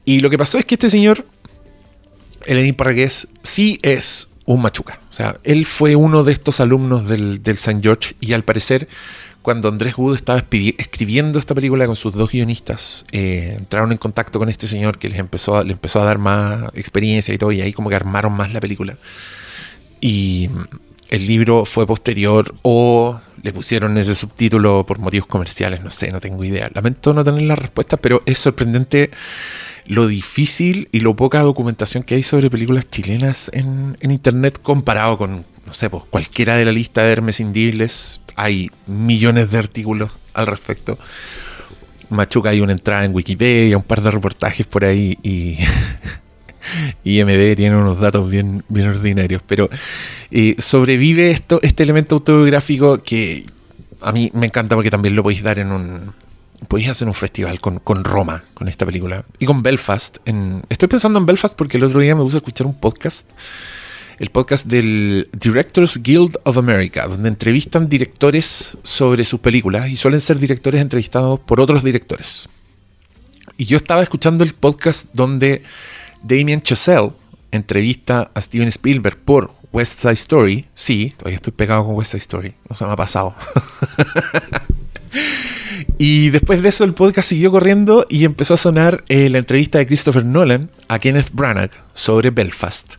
Y lo que pasó es que este señor, Eledín Parragués, sí es un Machuca. O sea, él fue uno de estos alumnos del, del St. George y al parecer cuando Andrés Wood estaba escribiendo esta película con sus dos guionistas, eh, entraron en contacto con este señor que les empezó a, le empezó a dar más experiencia y todo, y ahí como que armaron más la película. Y el libro fue posterior o le pusieron ese subtítulo por motivos comerciales, no sé, no tengo idea. Lamento no tener la respuesta, pero es sorprendente lo difícil y lo poca documentación que hay sobre películas chilenas en, internet comparado con, no sé, pues cualquiera de la lista de Hermes Indibles. Hay millones de artículos al respecto. Machuca hay una entrada en Wikipedia, un par de reportajes por ahí y y MD tiene unos datos bien, bien ordinarios, pero eh, sobrevive esto, este elemento autobiográfico que a mí me encanta porque también lo podéis dar en un, podéis hacer un festival con, con, Roma, con esta película, y con Belfast. Estoy pensando en Belfast porque el otro día me puse a escuchar un podcast, el podcast del Directors Guild of America, donde entrevistan directores sobre sus películas y suelen ser directores entrevistados por otros directores. Y yo estaba escuchando el podcast donde Damien Chazelle entrevista a Steven Spielberg por West Side Story. Sí, todavía estoy pegado con West Side Story, no se me ha pasado. Y después de eso el podcast siguió corriendo y empezó a sonar eh, la entrevista de Christopher Nolan a Kenneth Branagh sobre Belfast.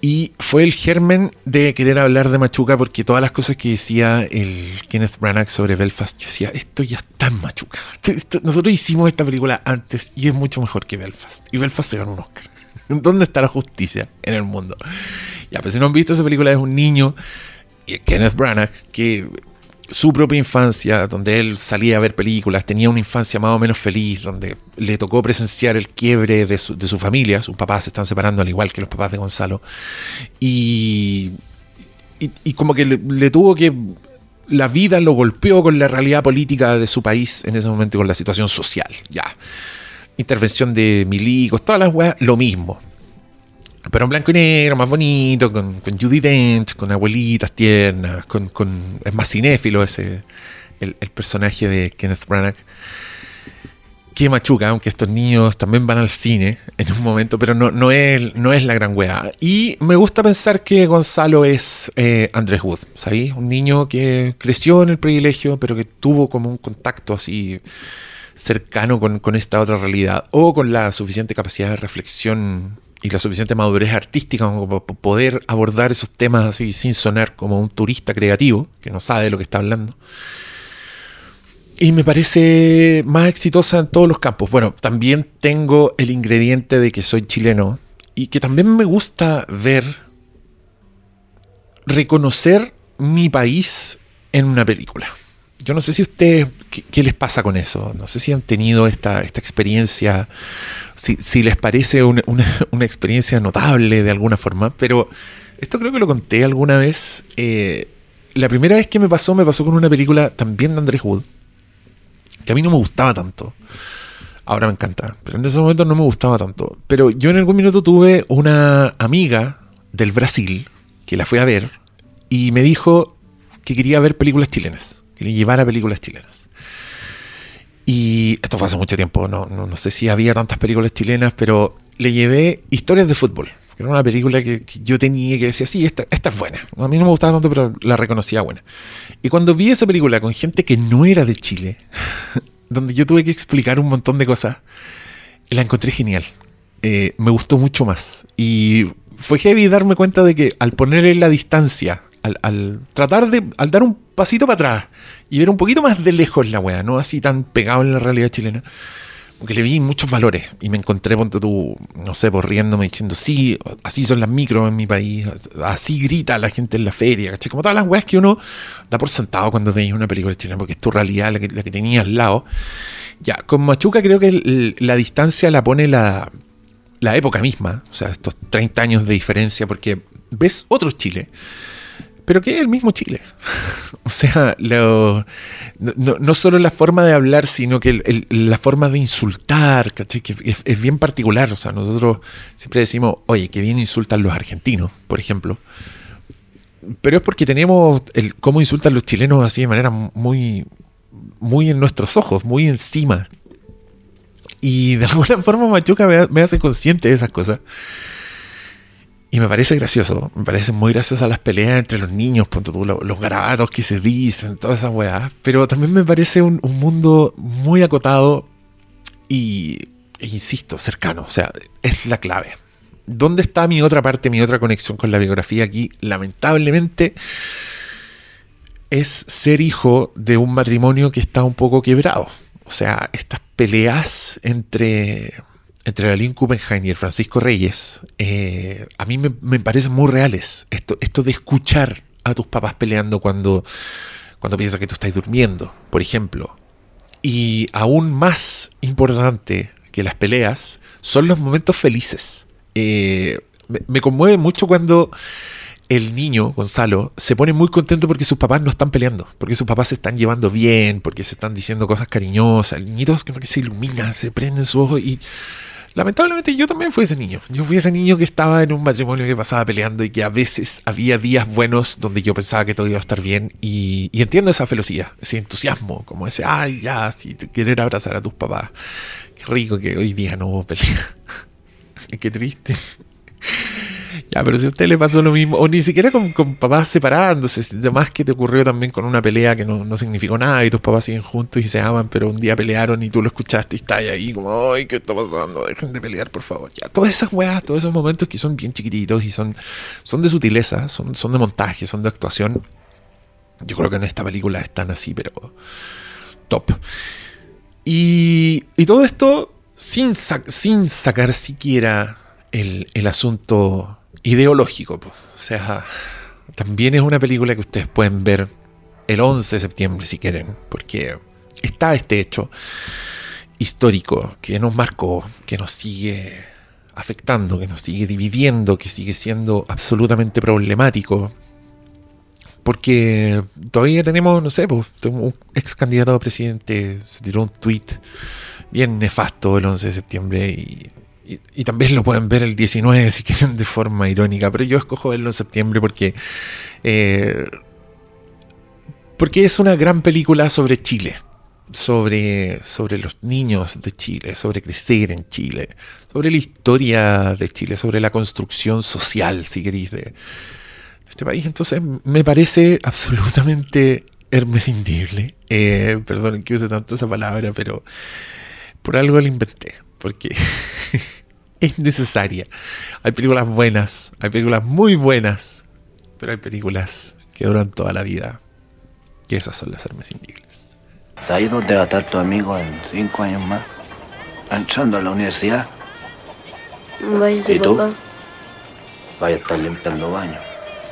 Y fue el germen de querer hablar de Machuca porque todas las cosas que decía el Kenneth Branagh sobre Belfast, yo decía, esto ya está en Machuca. nosotros hicimos esta película antes y es mucho mejor que Belfast. Y Belfast se ganó un Oscar. ¿Dónde está la justicia en el mundo? Ya, pues si no han visto esa película, es un niño, Kenneth Branagh, que su propia infancia, donde él salía a ver películas, tenía una infancia más o menos feliz, donde le tocó presenciar el quiebre de su, de su familia, sus papás se están separando al igual que los papás de Gonzalo, y, y, como que le, tuvo que... La vida lo golpeó con la realidad política de su país en ese momento, con la situación social, ya. Intervención de milicos, todas las weas, lo mismo pero en blanco y negro, más bonito, con, con Judy Dench, con abuelitas tiernas, con, es más cinéfilo ese, el, personaje de Kenneth Branagh. Qué machuca, aunque estos niños también van al cine en un momento, pero no, no, es, no es la gran weá. Y me gusta pensar que Gonzalo es eh, Andrés Wood, ¿sabéis? Un niño que creció en el privilegio, pero que tuvo como un contacto así cercano con, con esta otra realidad, o con la suficiente capacidad de reflexión y la suficiente madurez artística como para poder abordar esos temas así sin sonar como un turista creativo que no sabe de lo que está hablando. Y me parece más exitosa en todos los campos. Bueno, también tengo el ingrediente de que soy chileno y que también me gusta ver, reconocer mi país en una película. Yo no sé si ustedes, ¿qué, les pasa con eso? No sé si han tenido esta, esta experiencia, si, les parece una, experiencia notable de alguna forma, pero esto creo que lo conté alguna vez. Eh, la primera vez que me pasó, me pasó con una película también de Andrés Wood, que a mí no me gustaba tanto. Ahora me encanta, pero en ese momento no me gustaba tanto. Pero yo en algún minuto tuve una amiga del Brasil que la fui a ver y me dijo que quería ver películas chilenas que le llevara películas chilenas. Y esto fue hace mucho tiempo, no, no, sé si había tantas películas chilenas, pero le llevé Historias de Fútbol, que era una película que, yo tenía que decía, sí, esta, esta es buena. A mí no me gustaba tanto, pero la reconocía buena. Y cuando vi esa película con gente que no era de Chile, donde yo tuve que explicar un montón de cosas, la encontré genial. Eh, me gustó mucho más. Y fue heavy darme cuenta de que al ponerle la distancia al, tratar de, al dar un pasito para atrás y ver un poquito más de lejos la weá, no así tan pegado en la realidad chilena, porque le vi muchos valores y me encontré, ponte tú, no sé, por riéndome diciendo, sí, así son las micros en mi país, así grita la gente en la feria, ¿cachai? Como todas las weas que uno da por sentado cuando veis una película chilena, porque es tu realidad la que, la que tenías al lado. Ya, con Machuca creo que la distancia la pone la, la época misma, o sea, estos 30 años de diferencia, porque ves otro Chile pero que es el mismo Chile. o sea, no, no, solo la forma de hablar, sino que la forma de insultar, ¿cachai? Que es, bien particular. O sea, nosotros siempre decimos, oye, que bien insultan los argentinos, por ejemplo. Pero es porque tenemos el cómo insultan los chilenos así de manera muy, muy en nuestros ojos, muy encima. Y de alguna forma Machuca me, me hace consciente de esas cosas. Y me parece gracioso, me parecen muy graciosas las peleas entre los niños, los, garabatos que se dicen, todas esas weas. Pero también me parece un, mundo muy acotado y, e insisto, cercano. O sea, es la clave. ¿Dónde está mi otra parte, mi otra conexión con la biografía aquí? Lamentablemente es ser hijo de un matrimonio que está un poco quebrado. O sea, estas peleas entre entre la Lynn Kuppenheim y el Francisco Reyes, eh, a mí me, parecen muy reales. Esto, esto de escuchar a tus papás peleando cuando, cuando piensas que tú estás durmiendo, por ejemplo. Y aún más importante que las peleas son los momentos felices. Eh, me, conmueve mucho cuando el niño, Gonzalo, se pone muy contento porque sus papás no están peleando, porque sus papás se están llevando bien, porque se están diciendo cosas cariñosas. El niñito es que se ilumina, se prende en su ojo y lamentablemente yo también fui ese niño. Yo fui ese niño que estaba en un matrimonio que pasaba peleando y que a veces había días buenos donde yo pensaba que todo iba a estar bien y, entiendo esa felicidad, ese entusiasmo, como ese, ay, ya, si tú quieres abrazar a tus papás. Qué rico que hoy día no hubo pelea. Qué triste. Ya, pero si a usted le pasó lo mismo, o ni siquiera con, con papás separándose, además que te ocurrió también con una pelea que no, no, significó nada y tus papás siguen juntos y se aman, pero un día pelearon y tú lo escuchaste y estás ahí como, ay, ¿qué está pasando? Dejen de pelear, por favor. Ya, todas esas weas, todos esos momentos que son bien chiquititos y son, son de sutileza, son, son de montaje, son de actuación. Yo creo que en esta película están así, pero top. Y, y todo esto sin, sin sacar siquiera el, el asunto ideológico. O sea, también es una película que ustedes pueden ver el 11 de septiembre si quieren, porque está este hecho histórico que nos marcó, que nos sigue afectando, que nos sigue dividiendo, que sigue siendo absolutamente problemático. Porque todavía tenemos, no sé, un ex candidato a presidente se tiró un tweet bien nefasto el 11 de septiembre y y, también lo pueden ver el 19 si quieren de forma irónica, pero yo escojo verlo en septiembre porque, eh, porque es una gran película sobre Chile, sobre, sobre los niños de Chile, sobre crecer en Chile, sobre la historia de Chile, sobre la construcción social, si queréis, de, este país. Entonces me parece absolutamente hermescindible. Eh, perdón que use tanto esa palabra, pero por algo la inventé. Porque es necesaria. Hay películas buenas, hay películas muy buenas, pero hay películas que duran toda la vida. Y esas son las imprescindibles. ¿Sabes dónde va a estar tu amigo en cinco años más? Entrando a la universidad. Vaya, ¿Y tú? papá. Vaya a estar limpiando baños.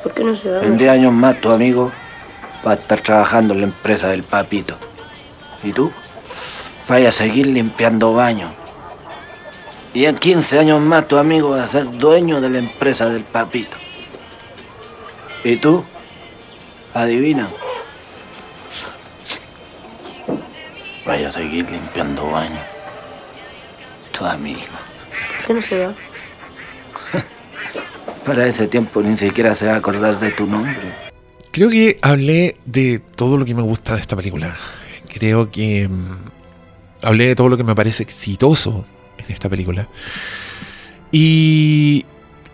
¿Por qué no se va? En 10 años más tu amigo va a estar trabajando en la empresa del papito. ¿Y tú? Vaya a seguir limpiando baños. Y en 15 años más tu amigo va a ser dueño de la empresa del papito. ¿Y tú? Adivina. Vaya a seguir limpiando baños. Tu amigo. ¿Por qué no se va? Para ese tiempo ni siquiera se va a acordar de tu nombre. Creo que hablé de todo lo que me gusta de esta película. Creo que mm, hablé de todo lo que me parece exitoso en esta película. Y,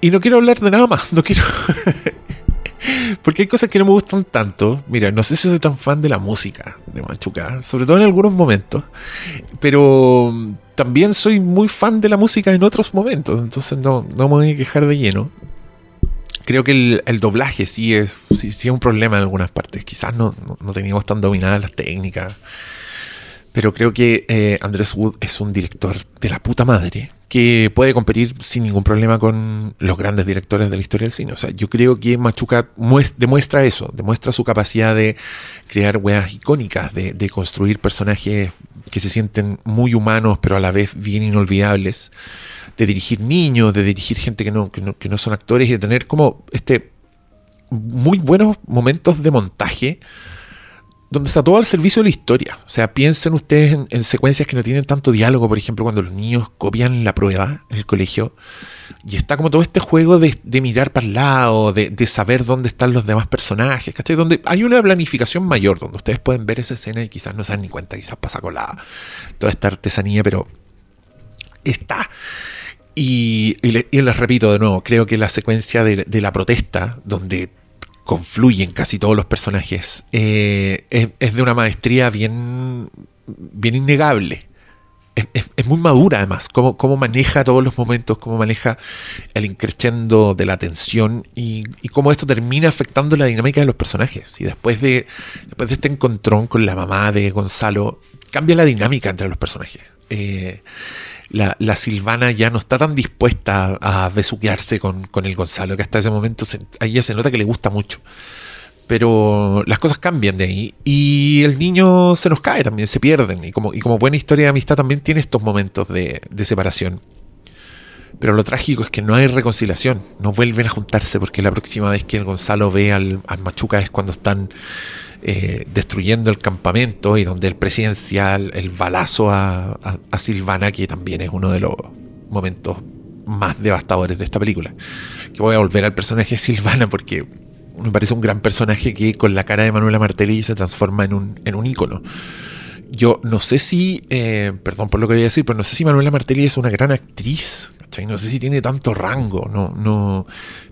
y no quiero hablar de nada más. No quiero. Porque hay cosas que no me gustan tanto. Mira, no sé si soy tan fan de la música de Machuca, sobre todo en algunos momentos. Pero mm, también soy muy fan de la música en otros momentos. Entonces no, no me voy a quejar de lleno. Creo que el, el doblaje sí es, sí, sí un problema en algunas partes. Quizás no, no, no teníamos tan dominadas las técnicas. Pero creo que eh, Andrés Wood es un director de la puta madre que puede competir sin ningún problema con los grandes directores de la historia del cine. O sea, yo creo que Machuca muest- demuestra eso, demuestra su capacidad de crear weas icónicas, de, de construir personajes que se sienten muy humanos, pero a la vez bien inolvidables, de dirigir niños, de dirigir gente que no, que no, que no son actores y de tener como este muy buenos momentos de montaje donde está todo al servicio de la historia. O sea, piensen ustedes en, en, secuencias que no tienen tanto diálogo, por ejemplo, cuando los niños copian la prueba en el colegio, y está como todo este juego de, mirar para el lado, de, saber dónde están los demás personajes. Donde hay una planificación mayor, donde ustedes pueden ver esa escena y quizás no se dan ni cuenta, quizás pasa con la, toda esta artesanía, pero está. Y, y, le, y les repito de nuevo, creo que la secuencia de la protesta, donde confluyen casi todos los personajes. Eh, es, de una maestría bien, bien innegable. Es, muy madura además, cómo, cómo, maneja todos los momentos, cómo maneja el increchendo de la tensión y, y, cómo esto termina afectando la dinámica de los personajes. Y después de, después de este encontrón con la mamá de Gonzalo, cambia la dinámica entre los personajes. Eh, la, Silvana ya no está tan dispuesta a besuquearse con, con el Gonzalo, que hasta ese momento se, a ella se nota que le gusta mucho. Pero las cosas cambian de ahí y el niño se nos cae también, se pierden. Y como, y como buena historia de amistad también tiene estos momentos de, de separación. Pero lo trágico es que no hay reconciliación, no vuelven a juntarse porque la próxima vez que el Gonzalo ve al, al Machuca es cuando están eh, destruyendo el campamento y donde el presidencial, el balazo a, a- Silvana, que también es uno de los momentos más devastadores de esta película. Que voy a volver al personaje Silvana porque me parece un gran personaje que con la cara de Manuela Martelli se transforma en un, en un ícono. Yo no sé si, eh, perdón por lo que voy a decir, pero no sé si Manuela Martelli es una gran actriz, no sé si tiene tanto rango, no, no,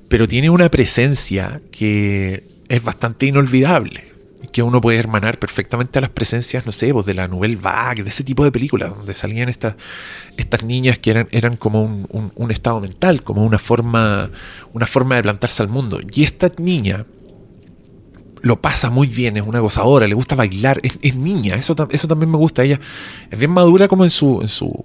pero tiene una presencia que es bastante inolvidable, que uno puede hermanar perfectamente a las presencias, no sé, pues, de la Nouvelle Vague, de ese tipo de películas, donde salían estas, estas niñas que eran, eran como un, un- estado mental, como una forma, una forma de plantarse al mundo. Y esta niña, lo pasa muy bien, es una gozadora, le gusta bailar, es, es niña, eso, eso también me gusta. Ella es bien madura como en su, en su,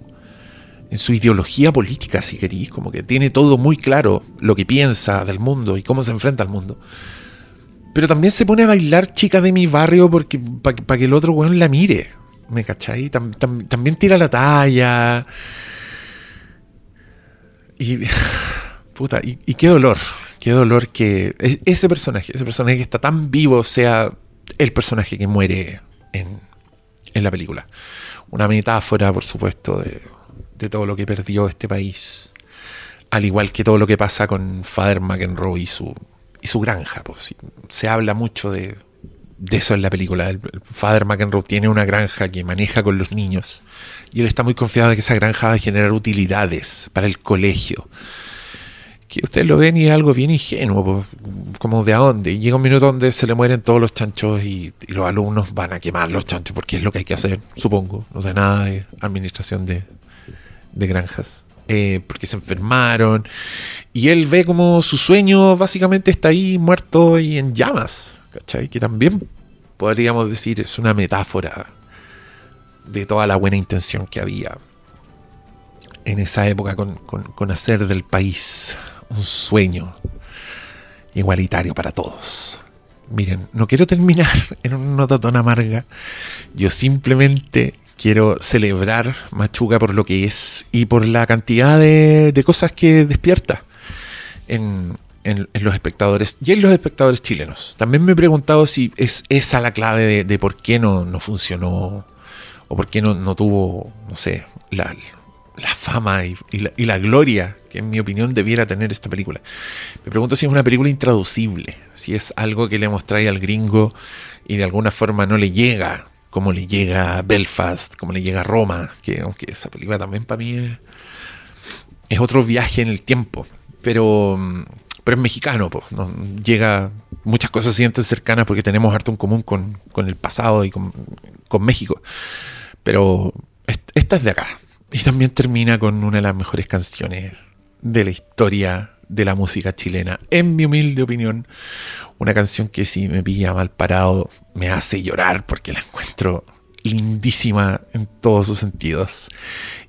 en su ideología política, si queréis, como que tiene todo muy claro lo que piensa del mundo y cómo se enfrenta al mundo. Pero también se pone a bailar chica de mi barrio porque para que el otro weón la mire. ¿Me cachai? Tam- tam- también tira la talla. Y. Puta, y, y qué dolor. Qué dolor que e- ese personaje, ese personaje que está tan vivo, sea el personaje que muere en, en la película. Una metáfora, por supuesto, de, de todo lo que perdió este país. Al igual que todo lo que pasa con Father McEnroe y su, su granja. Pues, se habla mucho de, eso en la película. El, Father McEnroe tiene una granja que maneja con los niños. Y él está muy confiado de que esa granja va a generar utilidades para el colegio que ustedes lo ven y es algo bien ingenuo, pues, como de a dónde. Y llega un minuto donde se le mueren todos los chanchos y, los alumnos van a quemar los chanchos porque es lo que hay que hacer, supongo. No sé nada de administración de granjas. Eh, porque se enfermaron. Y él ve como su sueño básicamente está ahí muerto y en llamas. ¿Cachai? Que también podríamos decir es una metáfora de toda la buena intención que había en esa época con, con- con hacer del país un sueño igualitario para todos. Miren, no quiero terminar en una nota tan amarga. Yo simplemente quiero celebrar Machuca por lo que es y por la cantidad de, de cosas que despierta en, los espectadores y en los espectadores chilenos. También me he preguntado si es esa la clave de, por qué no, no funcionó o por qué no, no tuvo, no sé, la, la fama y la, y la gloria que en mi opinión debiera tener esta película. Me pregunto si es una película intraducible, si es algo que le mostráis al gringo y de alguna forma no le llega como le llega Belfast, como le llega Roma, que aunque esa película también para mí es, otro viaje en el tiempo, pero, pero es mexicano, pues, ¿no? llega muchas cosas se cercanas porque tenemos harto en común con, con el pasado y con, con México, pero est- esta es de acá y también termina con una de las mejores canciones de la historia de la música chilena, en mi humilde opinión, una canción que si me pilla mal parado me hace llorar porque la encuentro lindísima en todos sus sentidos.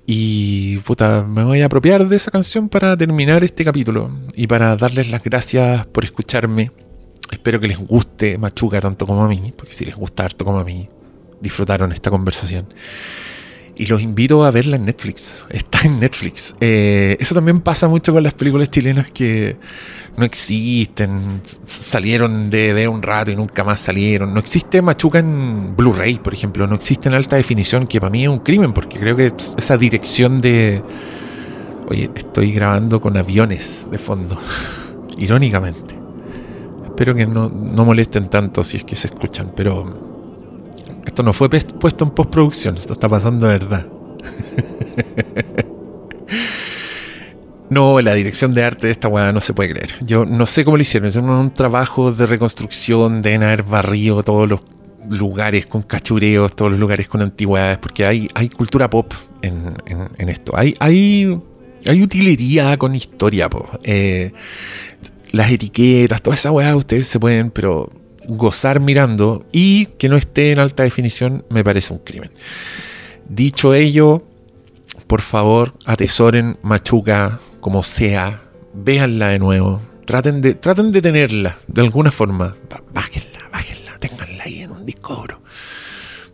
Y puta, me voy a apropiar de esa canción para terminar este capítulo y para darles las gracias por escucharme. Espero que les guste Machuca tanto como a mí, porque si les gusta harto como a mí, disfrutaron esta conversación. Y los invito a verla en Netflix. Está en Netflix. Eh, eso también pasa mucho con las películas chilenas que no existen. Salieron de, de un rato y nunca más salieron. No existe Machuca en Blu-ray, por ejemplo. No existe en alta definición, que para mí es un crimen, porque creo que esa dirección de. Oye, estoy grabando con aviones de fondo. Irónicamente. Espero que no, no molesten tanto si es que se escuchan, pero. Esto no fue puesto en postproducción, esto está pasando de verdad. No, la dirección de arte de esta weá no se puede creer. Yo no sé cómo lo hicieron. Hicieron un trabajo de reconstrucción, de haber barrido todos los lugares con cachureos, todos los lugares con antigüedades, porque hay, hay cultura pop en, esto. Hay, hay, hay utilería con historia, po. Eh, las etiquetas, toda esa weá ustedes se pueden, pero gozar mirando y que no esté en alta definición me parece un crimen. Dicho ello, por favor, atesoren Machuca como sea, véanla de nuevo, traten de, traten de tenerla de alguna forma, bájenla, bájenla, ténganla ahí en un disco oro.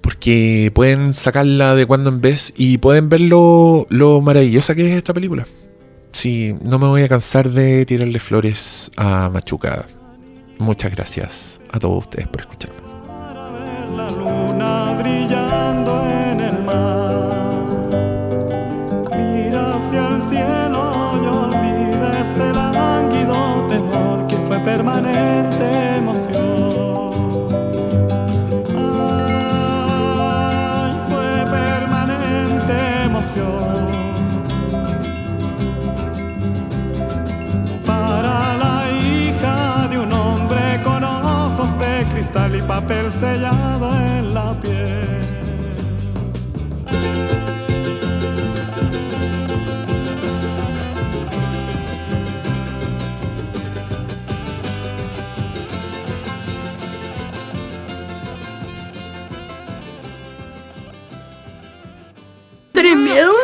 Porque pueden sacarla de cuando en vez y pueden ver lo, lo maravillosa que es esta película. Sí, no me voy a cansar de tirarle flores a Machuca. Muchas gracias a todos ustedes por escucharme. papel sellado en la piel. ¿Tenés miedo?